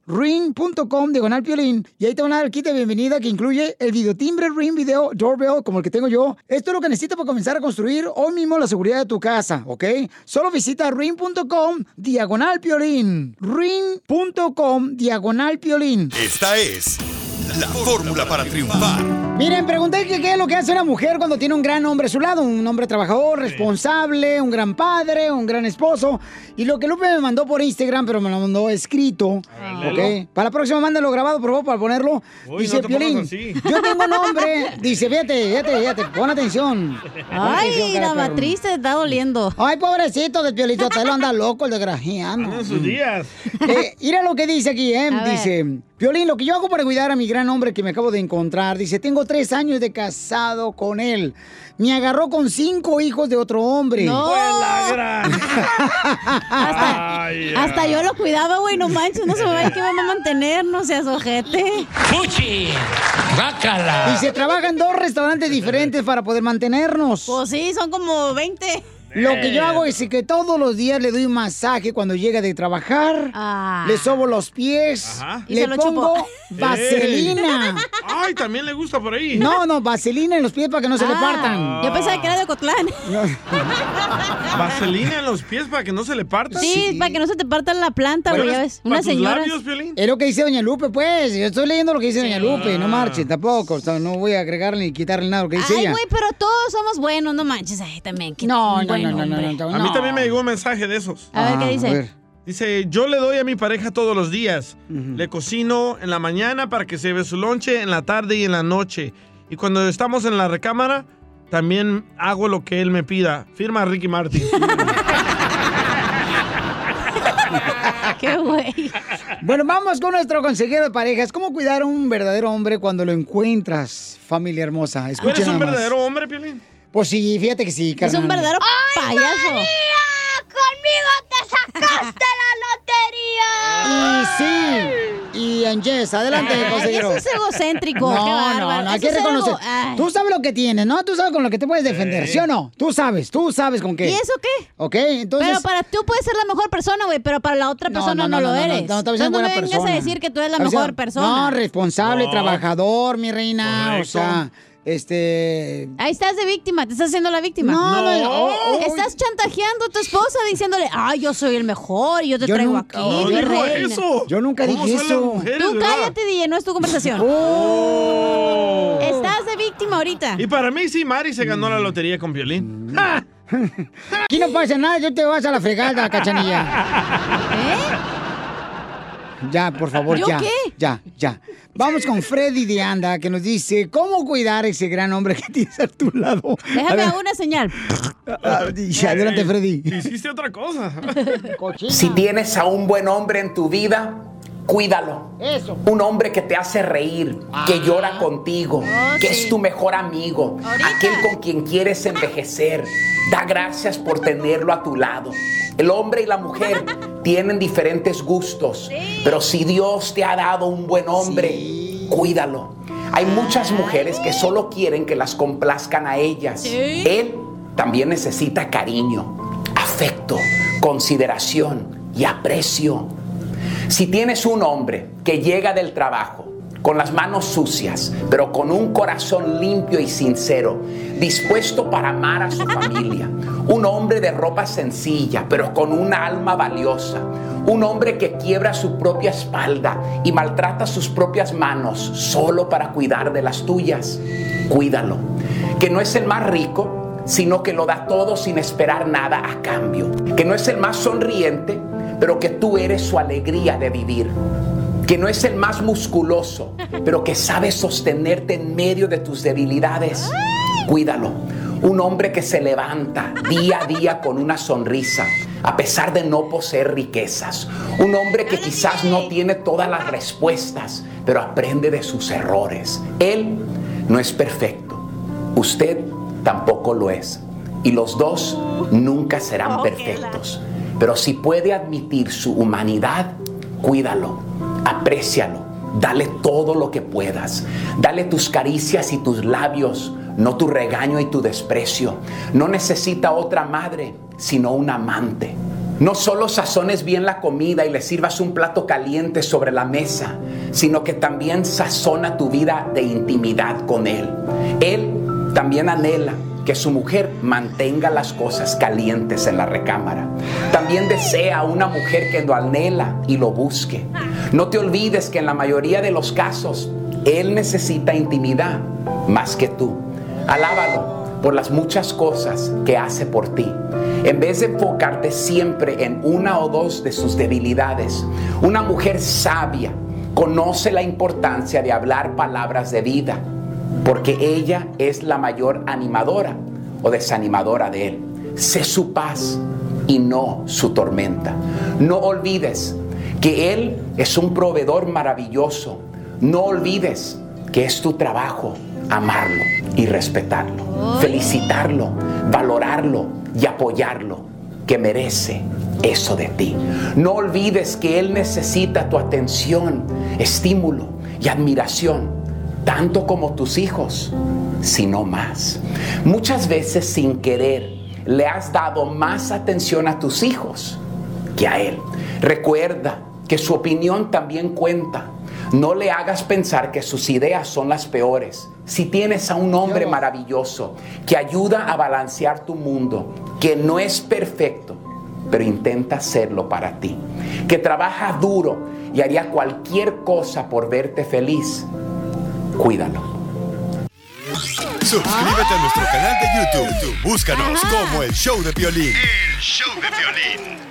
Speaker 2: ring.com diagonal piolín y ahí te van a dar el kit de bienvenida que incluye el videotimbre Ring Video Doorbell como el que tengo yo. Esto es lo que necesitas para comenzar a construir hoy mismo la seguridad de tu casa, ¿ok? Solo visita ring.com diagonal piolín. ring.com diagonal piolín.
Speaker 4: Esta es la fórmula para triunfar.
Speaker 2: Miren, pregunté que qué es lo que hace una mujer cuando tiene un gran hombre a su lado, un hombre trabajador, responsable, un gran padre, un gran esposo. Y lo que Lupe me mandó por Instagram, pero me lo mandó escrito.
Speaker 3: léelo.
Speaker 2: ¿ok? Para la próxima, mándalo grabado, por favor, para ponerlo.
Speaker 3: Uy,
Speaker 2: dice
Speaker 3: no te
Speaker 2: Piolín, yo tengo nombre. Dice, fíjate, fíjate, fíjate, pon atención. Pon
Speaker 9: Ay,
Speaker 2: atención,
Speaker 9: la matriz te está doliendo.
Speaker 2: Ay, pobrecito de Piolito, te lo anda loco el desgraciado.
Speaker 3: En sus días.
Speaker 2: Eh, mira lo que dice aquí, ¿eh?
Speaker 9: A ver.
Speaker 2: Dice, Piolín, lo que yo hago para cuidar a mi gran hombre que me acabo de encontrar, dice, tengo tres años de casado con él. Me agarró con cinco hijos de otro hombre.
Speaker 9: No.
Speaker 3: Fue la gran.
Speaker 9: Hasta,
Speaker 3: Ay,
Speaker 9: hasta
Speaker 3: ay.
Speaker 9: yo lo cuidaba, güey, no manches, no se me vaya que me va a mantener, no seas ojete.
Speaker 6: ¡Fuchi! ¡Bácala!
Speaker 2: Dice, trabaja en dos restaurantes diferentes para poder mantenernos.
Speaker 9: Pues sí, son como 20.
Speaker 2: Lo que yo hago es que todos los días le doy un masaje cuando llega de trabajar.
Speaker 9: Ah.
Speaker 2: Le sobo los pies.
Speaker 3: Ajá.
Speaker 9: Y
Speaker 2: Le
Speaker 9: se lo
Speaker 2: pongo
Speaker 9: chupo.
Speaker 2: vaselina.
Speaker 3: Ay, también le gusta por ahí.
Speaker 2: No, no, vaselina en los pies para que no se le
Speaker 9: Ah,
Speaker 2: partan.
Speaker 9: Yo pensaba que era de Ocotlán.
Speaker 3: Vaselina en los pies para que no se le parta.
Speaker 9: Sí, para que no se te parta la planta, güey,
Speaker 3: ¿Para-
Speaker 9: ya ves.
Speaker 3: labios, Piolín?
Speaker 2: Es lo que dice Doña Lupe, pues. Yo estoy leyendo lo que dice Doña Lupe. No
Speaker 3: Ah.
Speaker 2: marche, tampoco. O sea, no voy a agregarle ni quitarle nada lo que dice
Speaker 9: Ay,
Speaker 2: ella.
Speaker 9: güey, pero todos somos buenos, no manches. Ay, también. qué
Speaker 2: No, no, no, no, no, no,
Speaker 3: A mí también me llegó un mensaje de esos.
Speaker 9: A ver, ¿qué
Speaker 2: Ah,
Speaker 9: dice?
Speaker 2: a ver.
Speaker 3: Dice, yo le doy a mi pareja todos los días. Le cocino en la mañana para que se lleve su lonche, en la tarde y en la noche. Y cuando estamos en la recámara, también hago lo que él me pida. Firma Ricky Martin.
Speaker 9: Qué güey.
Speaker 2: Bueno, vamos con nuestro consejero de parejas. ¿Cómo cuidar a un verdadero hombre cuando lo encuentras, familia hermosa?
Speaker 3: ¿Tú
Speaker 2: Escuchen
Speaker 3: eres un verdadero hombre, Piolín?
Speaker 2: Pues sí, fíjate que sí,
Speaker 9: Es
Speaker 2: carnal.
Speaker 9: un verdadero payaso.
Speaker 8: ¡Conmigo te sacaste la lotería!
Speaker 2: Y sí. Y en adelante,
Speaker 9: Ay,
Speaker 2: consejero.
Speaker 9: eso es egocéntrico,
Speaker 2: No,
Speaker 9: qué
Speaker 2: no, no, hay que
Speaker 9: es algo-
Speaker 2: reconocer.
Speaker 9: Ay.
Speaker 2: Tú sabes lo que tienes, ¿no? Tú sabes con lo que te puedes defender, ¿sí o no? Tú sabes, tú sabes con qué.
Speaker 9: ¿Y eso qué?
Speaker 2: Ok, entonces.
Speaker 9: Pero para tú puedes ser la mejor persona, güey, pero para la otra persona no,
Speaker 2: no, no,
Speaker 9: lo
Speaker 2: no, no,
Speaker 9: eres.
Speaker 2: no, no, es
Speaker 9: no me vengas
Speaker 2: persona.
Speaker 9: a decir que tú eres la mejor persona.
Speaker 2: No, responsable,
Speaker 9: No.
Speaker 2: trabajador, mi reina.
Speaker 9: Correcto.
Speaker 2: O sea, este.
Speaker 9: Ahí estás de víctima, te estás haciendo la víctima.
Speaker 2: No, no, no. Oh, oh,
Speaker 9: Estás chantajeando a tu esposa diciéndole, ay, yo soy el mejor y yo te
Speaker 2: Yo
Speaker 9: traigo
Speaker 2: nunca-
Speaker 9: aquí.
Speaker 2: No dijo
Speaker 9: reina".
Speaker 2: eso. Yo nunca
Speaker 3: ¿Cómo
Speaker 2: dije eso.
Speaker 3: mujeres,
Speaker 9: Tú cállate, DJ, no es tu conversación.
Speaker 2: Oh.
Speaker 9: Estás de víctima ahorita.
Speaker 3: Y para mí sí, Mari se ganó la lotería con Piolín.
Speaker 2: Aquí no pasa nada, yo te vas a la fregada, cachanilla. Ya, por favor,
Speaker 9: ¿Yo
Speaker 2: ya.
Speaker 9: qué?
Speaker 2: Ya, ya. Vamos con Freddy de Anda, que nos dice cómo cuidar a ese gran hombre que tienes a tu lado.
Speaker 9: Déjame una señal.
Speaker 2: ah, adelante, Freddy.
Speaker 3: Hiciste otra cosa.
Speaker 22: Si tienes a un buen hombre en tu vida, cuídalo.
Speaker 2: Eso.
Speaker 22: Un hombre que te hace reír, que llora contigo,
Speaker 9: Oh,
Speaker 22: que
Speaker 9: sí.
Speaker 22: es tu mejor amigo, aquel con quien quieres envejecer. Da gracias por tenerlo a tu lado. El hombre y la mujer tienen diferentes gustos, pero si Dios te ha dado un buen hombre, cuídalo. Hay muchas mujeres que solo quieren que las complazcan a ellas. Él también necesita cariño, afecto, consideración y aprecio. Si tienes un hombre que llega del trabajo con las manos sucias, pero con un corazón limpio y sincero, dispuesto para amar a su familia, un hombre de ropa sencilla, pero con una alma valiosa, un hombre que quiebra su propia espalda y maltrata sus propias manos solo para cuidar de las tuyas, cuídalo. Que no es el más rico, sino que lo da todo sin esperar nada a cambio. Que no es el más sonriente, pero que tú eres su alegría de vivir. Que no es el más musculoso, pero que sabe sostenerte en medio de tus debilidades. Cuídalo. Un hombre que se levanta día a día con una sonrisa, a pesar de no poseer riquezas. Un hombre que quizás no tiene todas las respuestas, pero aprende de sus errores. Él no es perfecto. Usted tampoco lo es. Y los dos nunca serán perfectos. Pero si puede admitir su humanidad, cuídalo, aprécialo, dale todo lo que puedas. Dale tus caricias y tus labios, no tu regaño y tu desprecio. No necesita otra madre, sino un amante. No solo sazones bien la comida y le sirvas un plato caliente sobre la mesa, sino que también sazona tu vida de intimidad con Él. Él también anhela que su mujer mantenga las cosas calientes en la recámara. También desea una mujer que lo anhela y lo busque. No te olvides que en la mayoría de los casos, Él necesita intimidad más que tú. Alábalo por las muchas cosas que hace por ti. En vez de enfocarte siempre en una o dos de sus debilidades, una mujer sabia conoce la importancia de hablar palabras de vida, porque ella es la mayor animadora o desanimadora de él. Sé su paz y no su tormenta. No olvides que Él es un proveedor maravilloso. No olvides que es tu trabajo amarlo y respetarlo, felicitarlo, valorarlo y apoyarlo, que merece eso de ti. No olvides que Él necesita tu atención, estímulo y admiración, tanto como tus hijos, sino más. Muchas veces sin querer le has dado más atención a tus hijos que a Él. Recuerda que su opinión también cuenta. No le hagas pensar que sus ideas son las peores. Si tienes a un hombre maravilloso que ayuda a balancear tu mundo, que no es perfecto, pero intenta hacerlo para ti, que trabaja duro y haría cualquier cosa por verte feliz, cuídalo.
Speaker 4: Suscríbete a nuestro canal de YouTube. Búscanos como el show de violín.
Speaker 1: El show de violín.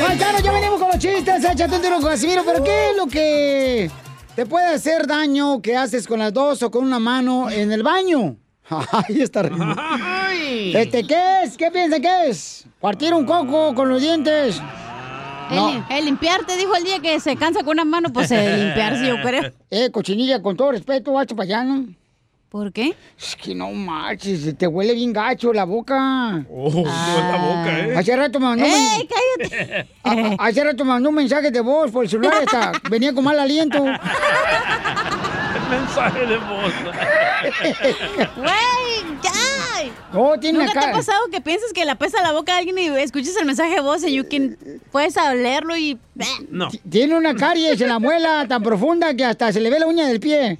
Speaker 2: Paisano, ya venimos con los chistes, échate un tiro con Casimiro, pero ¿qué es lo que te puede hacer daño que haces con las dos o con una mano en el baño? Ay, está riendo. Este, ¿qué es? ¿Qué piensa que es? ¿Partir un coco con los dientes?
Speaker 9: El, el limpiarte, dijo el día que se cansa con una mano, pues el limpiarse, yo creo.
Speaker 2: Eh, cochinilla, con todo respeto, gacho para allá, ¿no?
Speaker 9: ¿Por qué?
Speaker 2: Es que no marches, te huele bien gacho la boca.
Speaker 3: Oh, no es la boca, ¿eh?
Speaker 2: Hace rato me mandó un men-
Speaker 9: ¡Ey, cállate!
Speaker 2: a- a- hace rato me mandó un mensaje de voz por el celular hasta venía con mal aliento.
Speaker 3: Mensaje de voz.
Speaker 9: ¡Güey, ya!
Speaker 2: No, tiene
Speaker 9: ¿Nunca te ha pasado que piensas que la pesa la boca a alguien y escuchas el mensaje de voz y you can- puedes leerlo y...
Speaker 3: No.
Speaker 2: Tiene una caries en la muela tan profunda que hasta se le ve la uña del pie.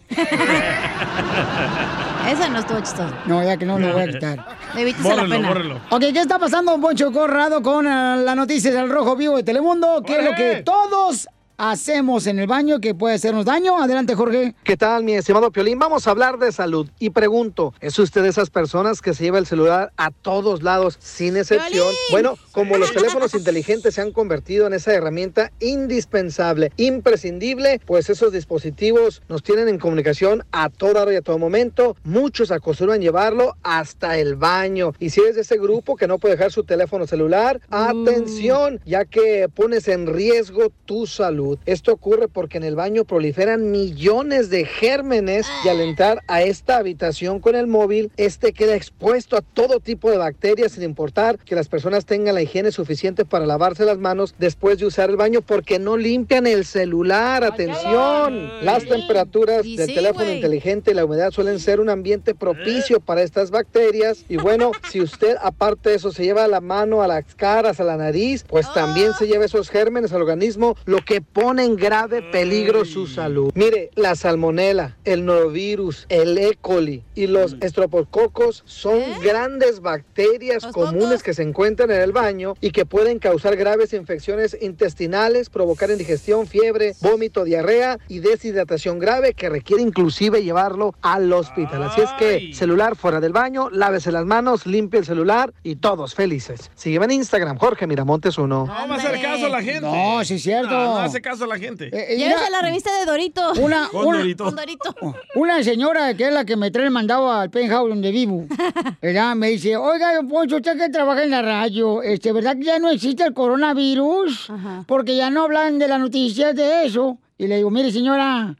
Speaker 9: Esa no estuvo chistosa.
Speaker 2: No, ya que no lo voy a quitar.
Speaker 9: Evítense la pena.
Speaker 2: Ok, ¿qué está pasando, Poncho Corrado, con eh, las noticias del Rojo Vivo de Telemundo? ¿Qué es lo que todos hacemos en el baño que puede hacernos daño? Adelante, Jorge.
Speaker 5: ¿Qué tal, mi estimado Piolín? Vamos a hablar de salud. Y pregunto, ¿es usted de esas personas que se lleva el celular a todos lados sin excepción? Bueno, como los teléfonos inteligentes se han convertido en esa herramienta indispensable, imprescindible, pues esos dispositivos nos tienen en comunicación a toda hora y a todo momento. Muchos acostumbran llevarlo hasta el baño. Y si eres de ese grupo que no puede dejar su teléfono celular, atención, ya que pones en riesgo tu salud. Esto ocurre porque en el baño proliferan millones de gérmenes y al entrar a esta habitación con el móvil, este queda expuesto a todo tipo de bacterias sin importar que las personas tengan la higiene suficiente para lavarse las manos después de usar el baño porque no limpian el celular. Atención, las temperaturas del teléfono inteligente y la humedad suelen ser un ambiente propicio para estas bacterias. Y bueno, si usted aparte de eso se lleva la mano a las caras, a la nariz, pues también se lleva esos gérmenes al organismo, lo que pone en grave peligro su salud. Mire, la salmonela, el norovirus, el E. coli y los estropococos son grandes bacterias comunes que se encuentran en el baño y que pueden causar graves infecciones intestinales, provocar indigestión, fiebre, vómito, diarrea y deshidratación grave que requiere inclusive llevarlo al hospital. Así es que celular fuera del baño, lávese las manos, limpie el celular y todos felices. Sígueme en Instagram, Jorge Miramontes 1.
Speaker 3: No a hacer caso a la gente.
Speaker 2: No, sí es cierto.
Speaker 3: No, no hace caso a la gente.
Speaker 2: Eh,
Speaker 9: Llévese la revista de Dorito.
Speaker 2: Una,
Speaker 3: Con
Speaker 2: una-
Speaker 3: Dorito.
Speaker 9: Con Dorito.
Speaker 2: Una señora que es la que me trae el mandado al penthouse donde vivo, ¿verdad? Me dice, oiga, don Poncho, usted que trabaja en la radio, este, ¿verdad que ya no existe el coronavirus? Porque ya no hablan de las noticias de eso. Y le digo, mire, señora,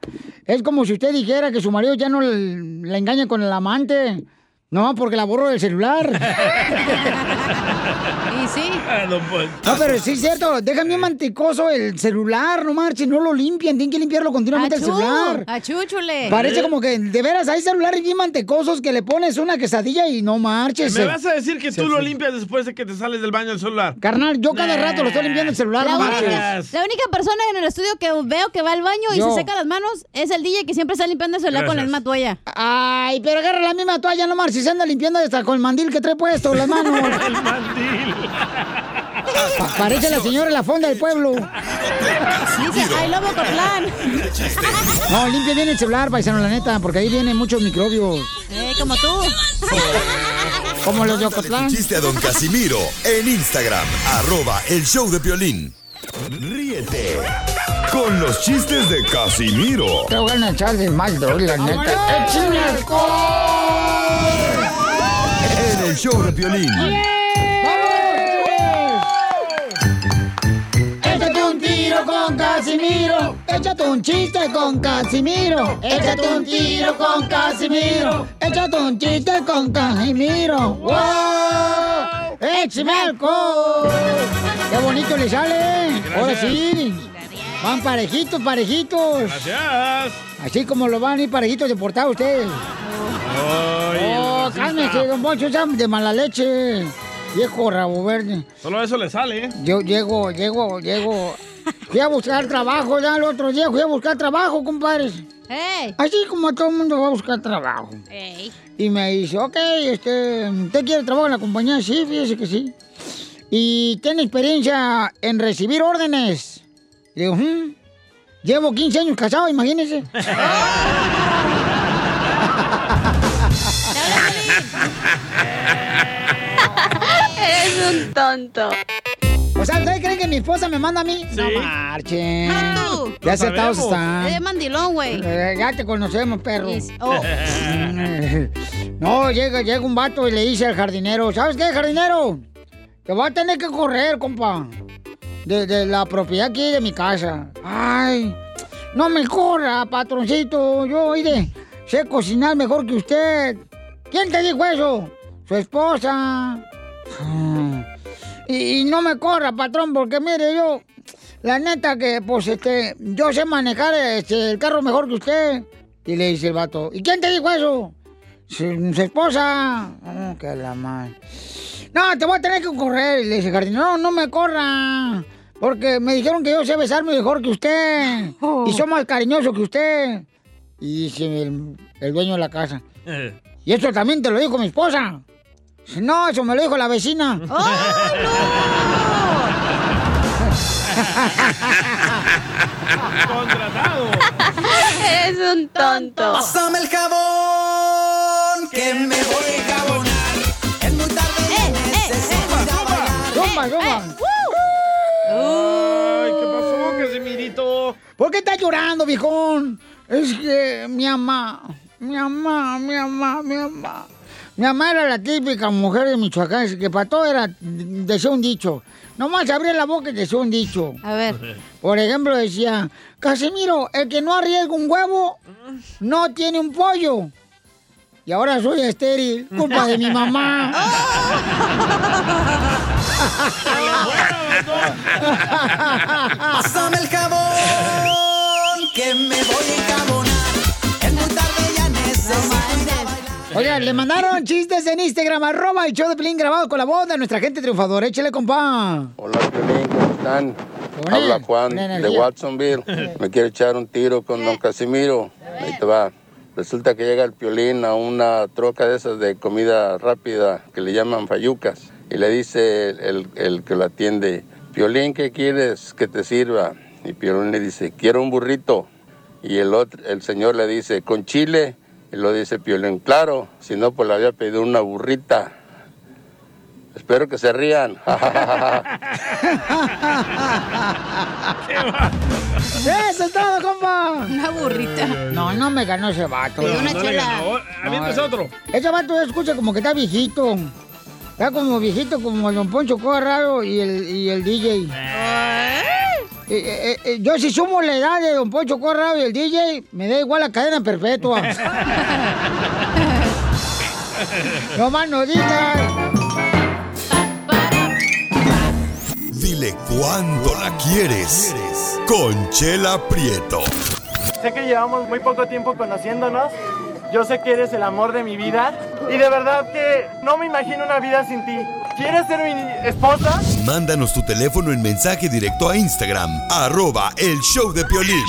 Speaker 2: es como si usted dijera que su marido ya no la engaña con el amante. No, porque la borro del celular.
Speaker 9: Sí.
Speaker 2: No, pero sí es cierto, dejan bien mantecoso el celular, no marchen, no lo limpian, tienen que limpiarlo continuamente el celular.
Speaker 9: achúchule.
Speaker 2: Parece como que, de veras, hay celulares bien mantecosos que le pones una quesadilla y no marches.
Speaker 3: ¿Me vas a decir que tú lo limpias después de que te sales del baño del celular?
Speaker 2: Carnal, yo cada rato lo estoy limpiando el celular,
Speaker 9: La
Speaker 2: no
Speaker 9: única,
Speaker 2: marches.
Speaker 9: la única persona en el estudio que veo que va al baño y
Speaker 2: Yo.
Speaker 9: se seca las manos es el DJ que siempre está limpiando el celular con la misma toalla.
Speaker 2: Ay, pero agarra la misma toalla, no marches, se anda limpiando hasta con el mandil que trae puesto las manos.
Speaker 3: el mandil.
Speaker 2: Pa- parece la señora en la fonda del pueblo.
Speaker 9: Dice, ay, lobo Cotlán.
Speaker 2: No, limpia bien el celular, paisano, la neta, porque ahí vienen muchos microbios.
Speaker 9: Eh, como tú.
Speaker 2: Como los de Ocotlán.
Speaker 4: chiste a don Casimiro en Instagram, arroba el show de Piolín. Ríete con los chistes de Casimiro
Speaker 2: Te voy a echar de mal, la neta. ¡Échame alcohol!
Speaker 4: show de Piolín.
Speaker 2: Casimiro. Échate un chiste con Casimiro. Échate un tiro con Casimiro. Échate un chiste con Casimiro. ¡Wow! ¡Échame alcohol! ¡Qué bonito le sale! Ahora sí. Van parejitos, parejitos.
Speaker 3: Gracias.
Speaker 2: Así como lo van a ir parejitos de portar ustedes. Oh, cálmese, don Poncho, de mala leche. Viejo rabo verde.
Speaker 3: Solo eso le sale, ¿eh?
Speaker 2: Yo llego, llego, llego. Fui a buscar trabajo ya el otro día, fui a buscar trabajo, compadres. Así como todo el mundo va a buscar trabajo. Y me dice, ok, este, ¿usted quiere trabajo en la compañía? Sí, fíjese que sí. ¿Y tiene experiencia en recibir órdenes? Le digo, "Hmm, llevo 15 años casado, imagínese.
Speaker 9: Eres un tonto.
Speaker 2: O sea, ¿ustedes creen que mi esposa me manda a mí? No marchen.
Speaker 9: tú.
Speaker 2: Ya
Speaker 9: sabemos.
Speaker 2: están.
Speaker 9: Eres mandilón, güey.
Speaker 2: Eh, ya te conocemos, perro.
Speaker 9: Oh.
Speaker 2: No, llega, llega un vato y le dice al jardinero, ¿sabes qué, jardinero? Te va a tener que correr, compa. De, de la propiedad aquí de mi casa. Ay, no me corra, patroncito. Yo, oye, sé cocinar mejor que usted. ¿Quién te dijo eso? Su esposa. Y, y no me corra, patrón, porque mire, yo, la neta que, pues, este, yo sé manejar este, el carro mejor que usted. Y le dice el vato, ¿y quién te dijo eso? Su, su esposa. Oh, que la madre. No, te voy a tener que correr. Y le dice el jardinero, no, no me corra. Porque me dijeron que yo sé besarme mejor que usted. Y soy más cariñoso que usted. Y dice el, el dueño de la casa. Y eso también te lo dijo mi esposa. No, eso me lo dijo la vecina.
Speaker 3: Contratado.
Speaker 9: Eres un tonto.
Speaker 8: Pásame el jabón que me voy a jabonar. Es muy tarde
Speaker 9: Eh,
Speaker 8: ya necesito ir a bailar.
Speaker 2: ¡Zumba, zumba!
Speaker 3: Ay, ¿qué pasó, Casimirito?
Speaker 2: ¿Por qué estás llorando, viejón? Es que mi mamá, mi mamá, mi mamá, mi mamá. Mi mamá era la típica mujer de Michoacán, que para todo era, decía un dicho. Nomás abría la boca y decía un dicho.
Speaker 9: A ver.
Speaker 2: Por ejemplo, decía, Casimiro, el que no arriesga un huevo, no tiene un pollo. Y ahora soy estéril, culpa de mi mamá.
Speaker 8: Pásame
Speaker 2: Oiga, le mandaron chistes en Instagram, arroba el show de Pelín grabado con la voz de nuestra gente triunfadora. Échale, compa.
Speaker 23: Hola, Piolín, ¿cómo están?
Speaker 2: Con
Speaker 23: Habla Juan de. Watsonville. Me quiere echar un tiro con don Casimiro. Ahí te va. Resulta que llega el Piolín a una troca de esas de comida rápida que le llaman fayucas. Y le dice el, el- el que lo atiende, Piolín, ¿qué quieres que te sirva? Y Piolín le dice, quiero un burrito. Y el, otro, el señor le dice, ¿con chile? Y lo dice Piolín, claro, si no, pues le había pedido una burrita. Espero que se rían.
Speaker 2: ¡Eso es todo, compa!
Speaker 9: Una burrita.
Speaker 2: No, no me ganó ese vato.
Speaker 9: Una
Speaker 3: No le
Speaker 9: chela.
Speaker 3: ganó. Aviéntese otro.
Speaker 2: Ese vato escucha como que está viejito. Está como viejito como el Don Poncho Corrado y el, y el DJ. Eh, eh, eh, yo si sumo la edad de Don Poncho Corrado y el DJ, me da igual la cadena perpetua. no más no digas.
Speaker 4: Dile cuándo la quieres. Conchela Prieto.
Speaker 24: Sé que llevamos muy poco tiempo conociéndonos. Yo sé que eres el amor de mi vida. Y de verdad que no me imagino una vida sin ti. ¿Quieres ser mi esposa?
Speaker 4: Mándanos tu teléfono en mensaje directo a Instagram. Arroba el show de Piolín.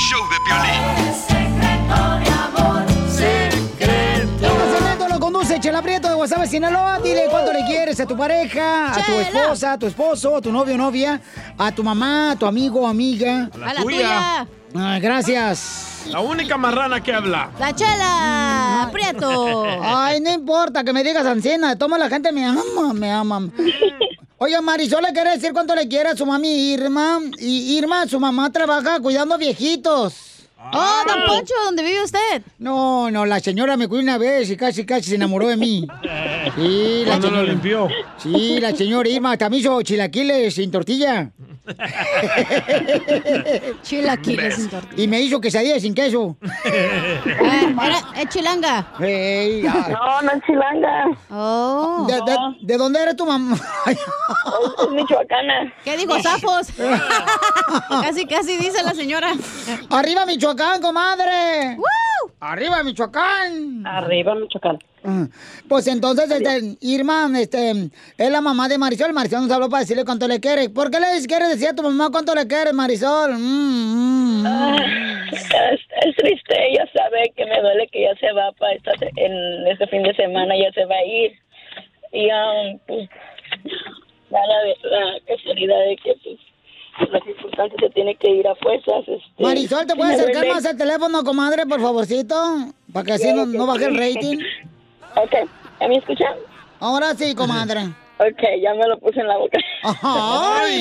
Speaker 2: Este segmento lo conduce Chela Prieto de Guasave, Sinaloa. Dile cuánto le quieres a tu pareja, a tu esposa, a tu esposo, a tu novio o novia, a tu mamá, a tu amigo o amiga.
Speaker 3: A la A la tuya. tuya.
Speaker 2: Ah, gracias.
Speaker 3: La única marrana que habla.
Speaker 9: La chela, Prieto.
Speaker 2: Ay, no importa que me digas anciana. Toma la gente me ama, me ama. Oye, Marisol le quiere decir cuánto le quiere a su mami Irma. Y Irma, su mamá trabaja cuidando viejitos.
Speaker 9: Oh, don Poncho, ¿dónde vive usted?
Speaker 2: No, no, la señora me cuidó una vez y casi, casi se enamoró de mí. Sí, la
Speaker 3: Cuando lo
Speaker 2: señora-
Speaker 3: limpió.
Speaker 2: Sí, la señora Irma también hizo chilaquiles sin tortilla.
Speaker 9: Chilaquiles sin tortilla.
Speaker 2: Y me hizo quesadillas sin queso.
Speaker 9: era, es chilanga.
Speaker 2: no,
Speaker 25: no es chilanga.
Speaker 9: Oh.
Speaker 2: ¿De, de, de dónde eres tu mamá?
Speaker 25: Es, michoacana.
Speaker 9: ¿Qué dijo Zafos? casi, casi dice la señora.
Speaker 2: ¡Arriba Michoacán, comadre! ¡Arriba Michoacán!
Speaker 25: Arriba Michoacán.
Speaker 2: Ah, Pues entonces, este, Irma, este, es la mamá de Marisol. Marisol nos habló para decirle cuánto le quiere. ¿Por qué le quieres decir a tu mamá cuánto le quieres, Marisol? Mm, mm.
Speaker 25: Ah, es, es triste, ella sabe que me duele que ya se va para esta, en este fin de semana, ya se va a ir. Y um, pues, da la, la casualidad de que pues, las circunstancias se tiene que ir a fuerzas. Este,
Speaker 2: Marisol, ¿te puedes acercar más al teléfono, comadre, por favorcito? Para que así no, baje el rating.
Speaker 25: Ok, ¿ya me escuchan?
Speaker 2: Ahora sí, comadre.
Speaker 25: Ok, ya me lo puse en la boca.
Speaker 2: ¡Ay!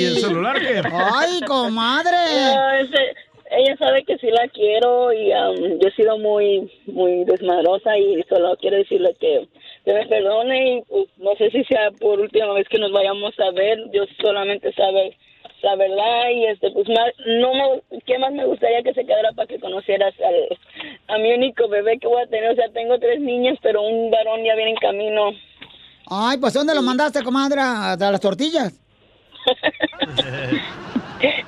Speaker 3: ¿Y el celular qué?
Speaker 2: ¡Ay, comadre!
Speaker 25: No, ese- ella sabe que sí la quiero y um, yo he sido muy muy desmadrosa y solo quiero decirle que, que me perdone y pues, no sé si sea por última vez que nos vayamos a ver. Yo solamente sabe la verdad y este pues más no me qué más me gustaría que se quedara para que conocieras al, a mi único bebé que voy a tener o sea tengo tres niñas pero un varón ya viene en camino
Speaker 2: Ay, pues ¿dónde lo mandaste, comadre? ¿A a las tortillas?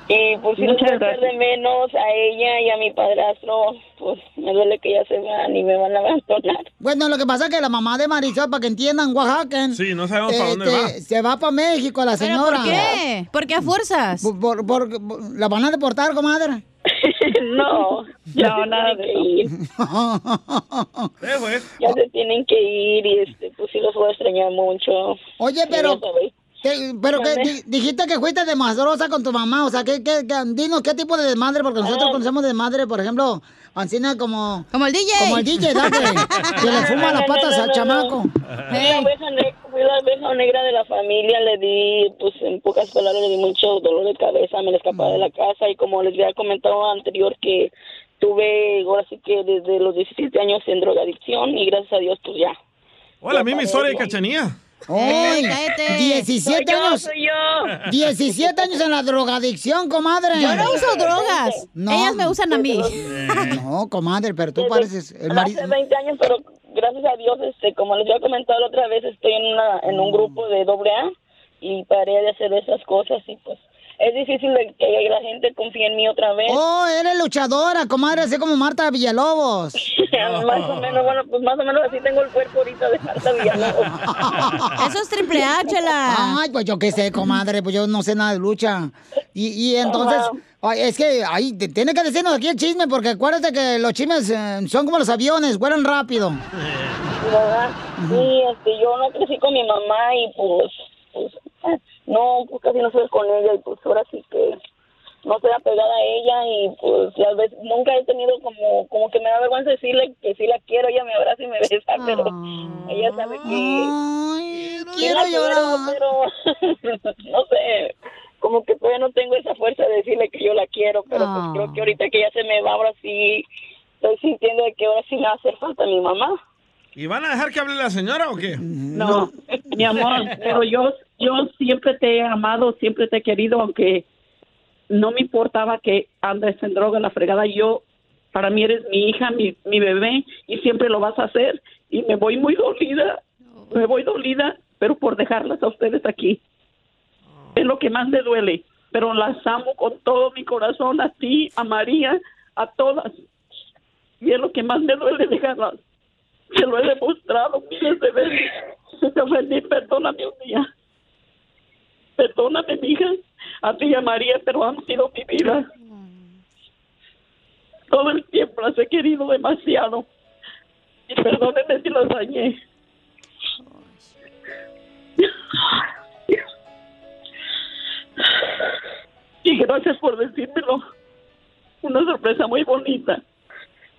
Speaker 25: Y pues si no
Speaker 2: Muchas
Speaker 25: hacer de menos a ella y a mi padrastro, pues me duele que ya se van y me van a abandonar.
Speaker 2: Bueno, lo que pasa es que la mamá de Marisol, para que entiendan, Oaxaca.
Speaker 3: Sí, no sabemos para dónde
Speaker 2: este,
Speaker 3: va.
Speaker 2: Se va para México la
Speaker 9: ¿Pero
Speaker 2: señora.
Speaker 9: por qué? ¿Por qué a fuerzas?
Speaker 2: Por, por- por- ¿La van a deportar, comadre?
Speaker 25: no, ya se tienen que ir. Ya se tienen que ir y este, pues sí los voy a extrañar mucho.
Speaker 2: Oye, pero...
Speaker 25: ya sabéis.
Speaker 2: ¿qué- pero que dijiste que fuiste desmadrosa con tu mamá, o sea, ¿qué, qué, qué- dinos qué tipo de desmadre, porque nosotros
Speaker 25: Ah.
Speaker 2: conocemos desmadre, por ejemplo, Ancina como...
Speaker 9: Como el DJ.
Speaker 2: Como el DJ, dale, que le fuma las patas al chamaco.
Speaker 25: Fui la, fui la oveja negra de la familia, le di, pues en pocas palabras, le di mucho dolor de cabeza, me le escapaba de la casa y como les había comentado anterior que tuve, ahora sí que desde los 17 años en drogadicción y gracias a Dios pues ya.
Speaker 3: Hola,
Speaker 25: Ya
Speaker 3: historia de. Cachanía.
Speaker 2: ¡Ay!
Speaker 9: cállate.
Speaker 2: 17
Speaker 25: Soy yo,
Speaker 2: años.
Speaker 25: soy yo.
Speaker 2: 17 años en la drogadicción, comadre.
Speaker 9: Yo no uso drogas. Ellas me usan a mí.
Speaker 2: No, comadre, pero tú pareces el marido.
Speaker 25: Hace 20 años, pero gracias a Dios, este, como les había comentado la otra vez, estoy en, una, en un grupo de doble A y paré de hacer esas cosas y pues es difícil de que la gente confíe en mí otra vez.
Speaker 2: Oh, eres luchadora, comadre, así como Marta Villalobos.
Speaker 25: más o menos, bueno, pues más o menos así tengo el cuerpo ahorita de Marta Villalobos.
Speaker 9: Eso es triple H, la.
Speaker 2: Ay, pues yo qué sé, comadre, pues yo no sé nada de lucha. Y, y entonces, ay, es que ahí tiene que decirnos aquí el chisme, porque acuérdate que los chismes eh, son como los aviones, vuelan rápido.
Speaker 25: ¿verdad? Sí, este, yo no crecí con mi mamá y pues, pues no, pues casi no estoy con ella y pues ahora sí que no estoy apegada a ella y pues a veces nunca he tenido como como que me da vergüenza decirle que sí la quiero, ella me abraza y me besa, pero ella sabe que sí
Speaker 2: quiero llorar.
Speaker 25: pero no sé, como que todavía no tengo esa fuerza de decirle que yo la quiero, pero pues
Speaker 2: Ah.
Speaker 25: creo que ahorita que ya se me va, ahora sí estoy sintiendo de que ahora sí me hace falta mi mamá.
Speaker 3: ¿Y van a dejar que hable la señora o qué?
Speaker 26: No, mi amor, pero yo, yo siempre te he amado, siempre te he querido, aunque no me importaba que andes en droga en la fregada. Yo, para mí eres mi hija, mi, mi bebé, y siempre lo vas a hacer. Y me voy muy dolida, me voy dolida, pero por dejarlas a ustedes aquí. Es lo que más me duele, pero las amo con todo mi corazón, a ti, a María, a todas. Y es lo que más me duele dejarlas. Se lo he demostrado miles de veces. Si te ofendí, perdóname un día. Perdóname, mi hija. A ti y a María, pero han sido mi vida. Todo el tiempo las he querido demasiado. Y perdónenme si las dañé. Y gracias por decírmelo. Una sorpresa muy bonita.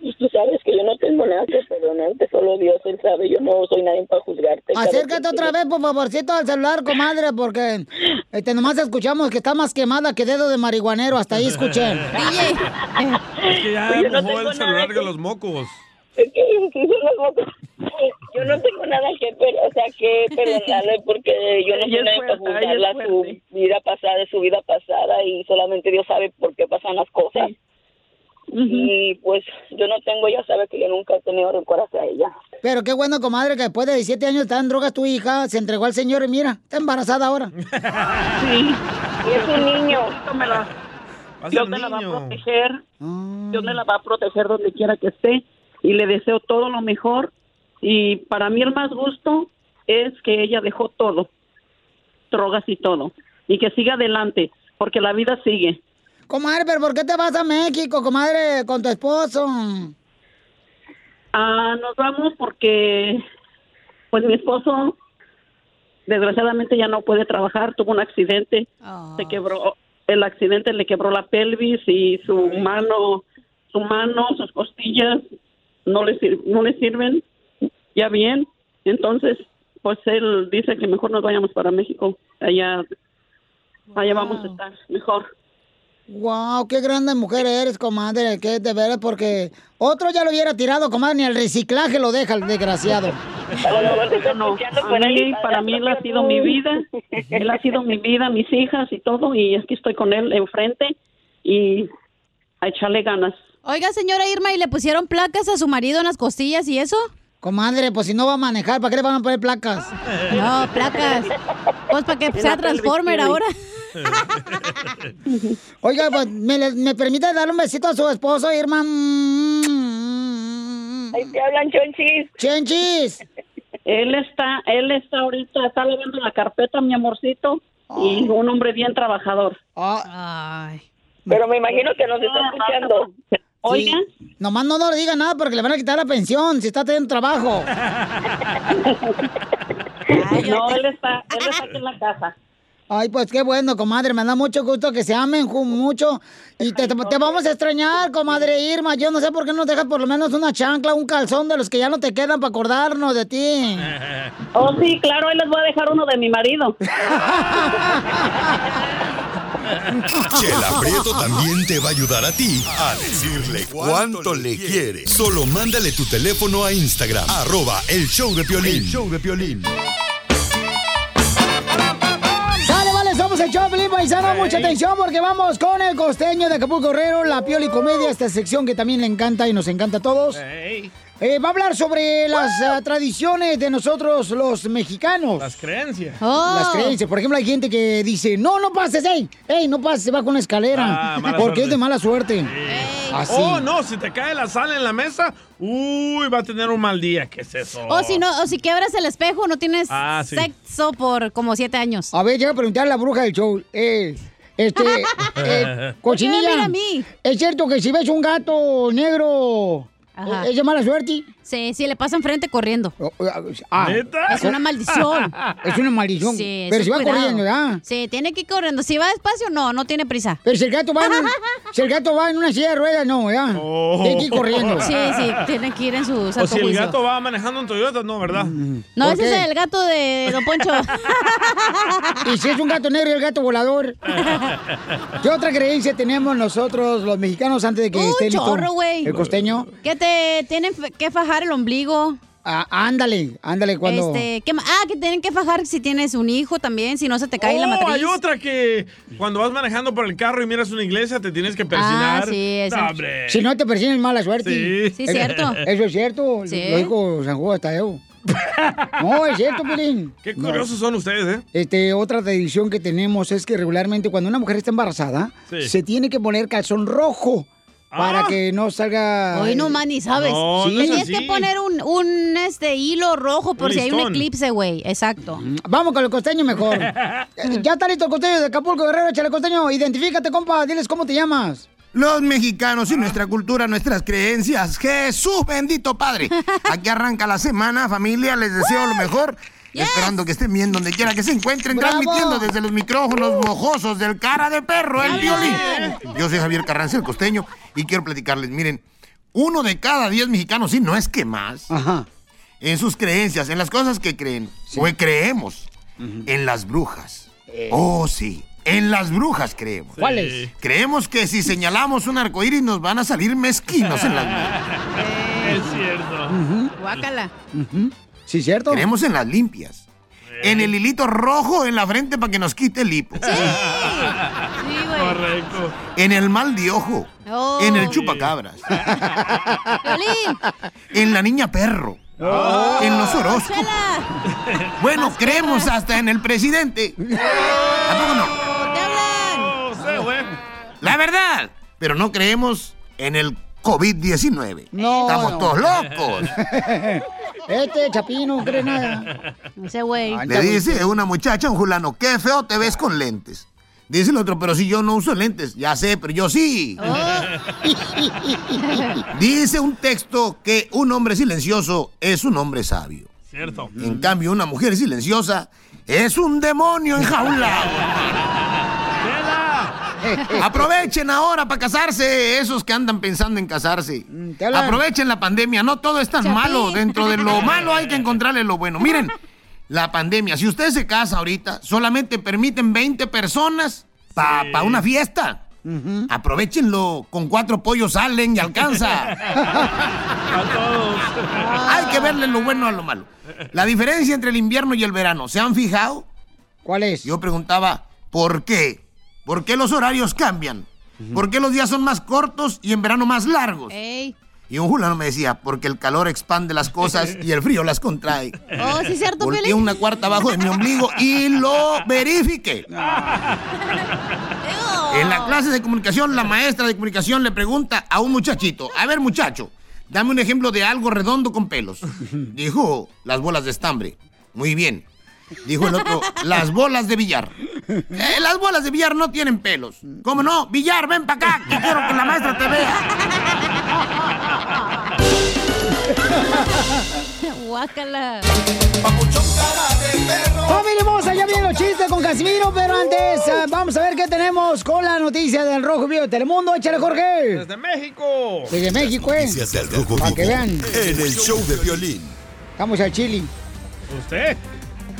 Speaker 25: Pues tú sabes que yo no tengo nada que perdonarte, solo Dios, Él sabe, yo no soy nadie para juzgarte.
Speaker 2: Acércate
Speaker 25: que
Speaker 2: otra
Speaker 25: sí.
Speaker 2: vez, por favorcito, al celular, comadre, porque este, nomás escuchamos que está más quemada que dedo de marihuanero. Hasta ahí escuché.
Speaker 3: Es que ya
Speaker 25: Pues no
Speaker 3: mojó
Speaker 25: tengo
Speaker 3: el celular
Speaker 25: nada
Speaker 3: de los mocos.
Speaker 25: Es que sí, son los mocos. Yo no tengo nada que, per- o sea, que perdonarle porque yo no
Speaker 26: Ella
Speaker 25: soy
Speaker 26: es
Speaker 25: nadie para
Speaker 26: fuerte, ella es
Speaker 25: juzgarla su vida pasada, su vida pasada y solamente Dios sabe por qué pasan las cosas. Y pues yo no tengo, ella sabe que yo nunca he tenido rencor hacia ella.
Speaker 2: Pero qué bueno, comadre, que después de 17 años en drogas, tu hija se entregó al señor y mira, está embarazada ahora.
Speaker 26: Sí.
Speaker 25: Y es un niño.
Speaker 26: Me la- Dios me la va a proteger. Dios me la va a proteger donde quiera que esté. Y le deseo todo lo mejor. Y para mí el más gusto es que ella dejó todo. Drogas y todo. Y que siga adelante. Porque la vida sigue.
Speaker 2: Comadre, pero ¿por qué te vas a México, comadre, con tu esposo?
Speaker 26: Ah, nos vamos porque, pues mi esposo, desgraciadamente ya no puede trabajar, tuvo un accidente, se quebró, el accidente le quebró la pelvis y su mano, su mano, sus costillas no le no le sirven ya bien, entonces, pues él dice que mejor nos vayamos para México, allá, allá vamos a estar mejor.
Speaker 2: Wow, qué grande mujer eres, comadre, que de veras, porque otro ya lo hubiera tirado, comadre, ni el reciclaje lo deja el desgraciado.
Speaker 26: No, a mí, para mí él ha sido mi vida, él ha sido mi vida, mis hijas y todo, y aquí estoy con él enfrente y a echarle ganas.
Speaker 9: Oiga, señora Irma, ¿y le pusieron placas a su marido en las costillas y eso?
Speaker 2: Comadre, pues si no va a manejar, ¿para qué le van a poner placas?
Speaker 9: No, placas. Pues para que sea Transformer ahora.
Speaker 2: Oiga, pues, ¿me, permite darle un besito a su esposo, Irma?
Speaker 25: Ahí te hablan chonchis.
Speaker 2: Chonchis.
Speaker 26: Él está, él está ahorita, está lavando la carpeta, mi amorcito, y un hombre bien trabajador.
Speaker 25: Pero me imagino que nos está escuchando.
Speaker 2: Oiga. Nomás no nos diga nada porque le van a quitar la pensión si está teniendo trabajo.
Speaker 26: no, él está, él está aquí en la casa.
Speaker 2: Ay, pues qué bueno, comadre. Me da mucho gusto que se amen mucho. Y te, te- te vamos a extrañar, comadre Irma. Yo no sé por qué no nos dejas por lo menos una chancla, un calzón de los que ya no te quedan para acordarnos de ti.
Speaker 26: Oh, sí, claro, él les voy a dejar uno de mi marido.
Speaker 4: Chela Prieto también te va a ayudar a ti a decirle cuánto le quiere. Solo mándale tu teléfono a Instagram, arroba el show de Piolín. El show de Piolín.
Speaker 2: Somos el Choplin Paisano. Mucha atención porque vamos con el costeño de Acapulco Guerrero, la Pioli Comedia, esta sección que también le encanta y nos encanta a todos. Eh, va a hablar sobre las ah, tradiciones de nosotros los mexicanos.
Speaker 3: Las creencias.
Speaker 2: Las creencias. Por ejemplo, hay gente que dice, no, no pases, ey, ey, no pases, se va con una escalera.
Speaker 3: Ah,
Speaker 2: porque
Speaker 3: suerte.
Speaker 2: es de mala suerte. Así.
Speaker 3: Oh, no, si te cae la sal en la mesa, uy, va a tener un mal día. ¿Qué es eso?
Speaker 9: O si no, o si quebras el espejo, no tienes
Speaker 3: Ah, sí.
Speaker 9: sexo por como siete años.
Speaker 2: A ver, llega a preguntar a la bruja del show. Eh, este, eh,
Speaker 9: ¿Por qué me
Speaker 2: cochinilla.
Speaker 9: mira a mí?
Speaker 2: ¿Es cierto que si ves un gato negro,
Speaker 9: Ajá.
Speaker 2: es de mala suerte?
Speaker 9: Sí, sí, le pasa enfrente corriendo.
Speaker 2: Ah,
Speaker 9: Es una maldición.
Speaker 2: Es una maldición.
Speaker 9: Sí,
Speaker 2: Pero si va
Speaker 9: cuidado.
Speaker 2: corriendo, ¿ya?
Speaker 9: Sí, tiene que ir corriendo. Si va despacio, no, no tiene prisa.
Speaker 2: Pero si el gato va en, un- si el gato va en una silla de ruedas, no, ¿ya? Tiene que ir corriendo.
Speaker 9: Sí, sí, tiene que ir en su
Speaker 3: O
Speaker 9: santo
Speaker 3: si el
Speaker 9: juicio.
Speaker 3: gato va manejando un Toyota, no, ¿verdad?
Speaker 9: No,
Speaker 2: ¿Por
Speaker 9: ese
Speaker 2: qué?
Speaker 9: es el gato de Don Poncho.
Speaker 2: Y si es un gato negro y el gato volador. ¿Qué otra creencia tenemos nosotros, los mexicanos, antes de que
Speaker 9: Un
Speaker 2: esté
Speaker 9: chorro, güey.
Speaker 2: el costeño?
Speaker 9: que te tienen que fajar el ombligo.
Speaker 2: Ah, ándale, ándale, cuando...
Speaker 9: Este, ¿qué ma- ah, que tienen que fajar si tienes un hijo también, si no se te cae la
Speaker 3: Oh,
Speaker 9: matriz.
Speaker 3: hay otra que cuando vas manejando por el carro y miras una iglesia, te tienes que persinar.
Speaker 9: Ah, sí,
Speaker 3: hombre.
Speaker 2: Si no te persiguen mala suerte.
Speaker 3: Sí.
Speaker 9: Sí,
Speaker 2: Eso-
Speaker 9: cierto.
Speaker 2: Eso es cierto,
Speaker 9: Sí.
Speaker 2: lo dijo San Juan Tadeo. No, es cierto, Pilín.
Speaker 3: Qué curiosos son ustedes, ¿eh?
Speaker 2: Este, otra tradición que tenemos es que regularmente cuando una mujer está embarazada,
Speaker 3: Sí.
Speaker 2: se tiene que poner calzón rojo para
Speaker 3: Ah.
Speaker 2: que no salga...
Speaker 9: Hoy no más ni sabes.
Speaker 3: No,
Speaker 2: Sí.
Speaker 9: Te
Speaker 2: no es
Speaker 9: tienes que poner un, un este hilo rojo por
Speaker 3: Un
Speaker 9: si hay un eclipse, güey. Exacto.
Speaker 2: Vamos con el costeño mejor. Eh, ya está listo el costeño de Acapulco, Guerrero, échale costeño. Identifícate, compa, diles cómo te llamas.
Speaker 27: Los mexicanos y nuestra cultura, nuestras creencias. Jesús bendito Padre. Aquí arranca la semana, familia. Les deseo lo mejor. Esperando que estén bien donde quiera que se encuentren,
Speaker 2: ¡Bravo!
Speaker 27: transmitiendo desde los micrófonos mojosos del cara de perro, el violín. Yo soy Javier Carranza, el costeño, y quiero platicarles, miren,
Speaker 12: uno de cada diez mexicanos, sí, no es que más, en sus creencias, en las cosas que creen, o creemos, en las brujas. Oh, sí. En las brujas creemos.
Speaker 2: ¿Cuáles?
Speaker 12: Creemos que si señalamos un arcoíris nos van a salir mezquinos en las brujas.
Speaker 3: Es cierto.
Speaker 9: Guácala.
Speaker 2: Sí, cierto.
Speaker 12: Creemos en las limpias. En el hilito rojo en la frente para que nos quite el hipo.
Speaker 3: Correcto.
Speaker 12: En el mal de ojo.
Speaker 9: Oh.
Speaker 12: En el chupacabras. en la niña perro.
Speaker 9: Oh.
Speaker 12: En los horóscopos. Bueno, creemos hasta en el presidente. ¿A poco no? La verdad. Pero no creemos en el COVID-19.
Speaker 2: No.
Speaker 12: Estamos
Speaker 2: no.
Speaker 12: todos locos.
Speaker 2: Este chapino no cree nada.
Speaker 9: Ese güey.
Speaker 12: Le dice una muchacha un fulano, qué feo te ves con lentes. Dice el otro, pero si yo no uso lentes. Ya sé, pero yo sí. Dice un texto que un hombre silencioso es un hombre sabio.
Speaker 3: Cierto.
Speaker 12: En cambio, una mujer silenciosa es un demonio enjaulado. Aprovechen ahora para casarse, esos que andan pensando en casarse.
Speaker 2: hablan.
Speaker 12: Aprovechen la pandemia, no todo es tan
Speaker 2: Chapín.
Speaker 12: malo. Dentro de lo malo hay que encontrarle lo bueno. Miren, la pandemia, si usted se casa ahorita, solamente permiten 20 personas para una fiesta. Aprovechenlo, con cuatro pollos salen y alcanza.
Speaker 3: A todos.
Speaker 12: Hay que verle lo bueno a lo malo. La diferencia entre el invierno y el verano, ¿se han fijado?
Speaker 2: ¿Cuál es?
Speaker 12: Yo preguntaba, ¿por qué? ¿Por qué los horarios cambian? ¿Por qué los días son más cortos y en verano más largos?
Speaker 9: Ey.
Speaker 12: Y un fulano me decía, porque el calor expande las cosas y el frío las contrae.
Speaker 9: Oh, sí, es cierto,
Speaker 12: Volteé
Speaker 9: Piolín.
Speaker 12: una cuarta abajo de mi ombligo y lo verifiqué. En la clase de comunicación, la maestra de comunicación le pregunta a un muchachito, a ver muchacho, dame un ejemplo de algo redondo con pelos. Dijo, las bolas de estambre. Muy bien. Dijo el otro, las bolas de billar. "Eh, las bolas de billar no tienen pelos. ¿Cómo no? Billar, ven para acá, que quiero que la maestra te vea.
Speaker 9: Guácala.
Speaker 2: Familia hermosa, ya vienen los chistes con Casimiro, pero antes eh, vamos a ver qué tenemos con la noticia del Rojo Vivo de Telemundo. Échale, Jorge.
Speaker 3: Desde México.
Speaker 2: Desde México, ¿eh?
Speaker 4: Noticias del Rojo
Speaker 2: Para que
Speaker 4: Vivo
Speaker 2: vean.
Speaker 4: En el show de violín.
Speaker 2: Vamos al Chile.
Speaker 3: ¿Usted?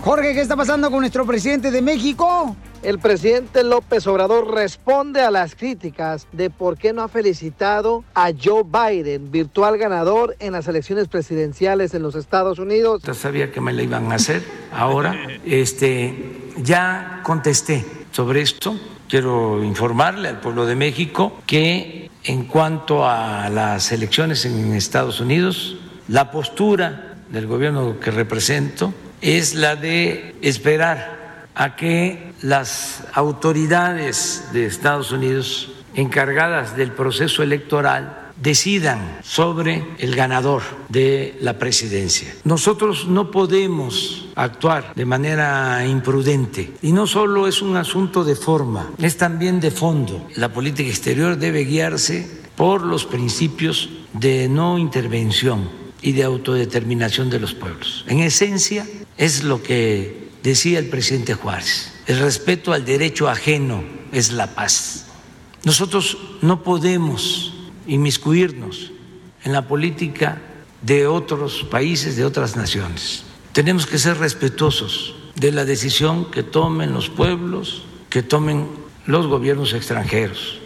Speaker 2: Jorge, ¿qué está pasando con nuestro presidente de México?
Speaker 5: El presidente López Obrador responde a las críticas de por qué no ha felicitado a Joe Biden, virtual ganador en las elecciones presidenciales en los Estados Unidos.
Speaker 6: Ya sabía que me la iban a hacer. Ahora, este, ya contesté sobre esto. Quiero informarle al pueblo de México que en cuanto a las elecciones en Estados Unidos, la postura del gobierno que represento es la de esperar a que las autoridades de Estados Unidos encargadas del proceso electoral decidan sobre el ganador de la presidencia. Nosotros no podemos actuar de manera imprudente y no solo es un asunto de forma, es también de fondo. La política exterior debe guiarse por los principios de no intervención y de autodeterminación de los pueblos. En esencia es lo que decía el presidente Juárez, el respeto al derecho ajeno es la paz. Nosotros no podemos inmiscuirnos en la política de otros países, de otras naciones. Tenemos que ser respetuosos de la decisión que tomen los pueblos, que tomen los gobiernos extranjeros.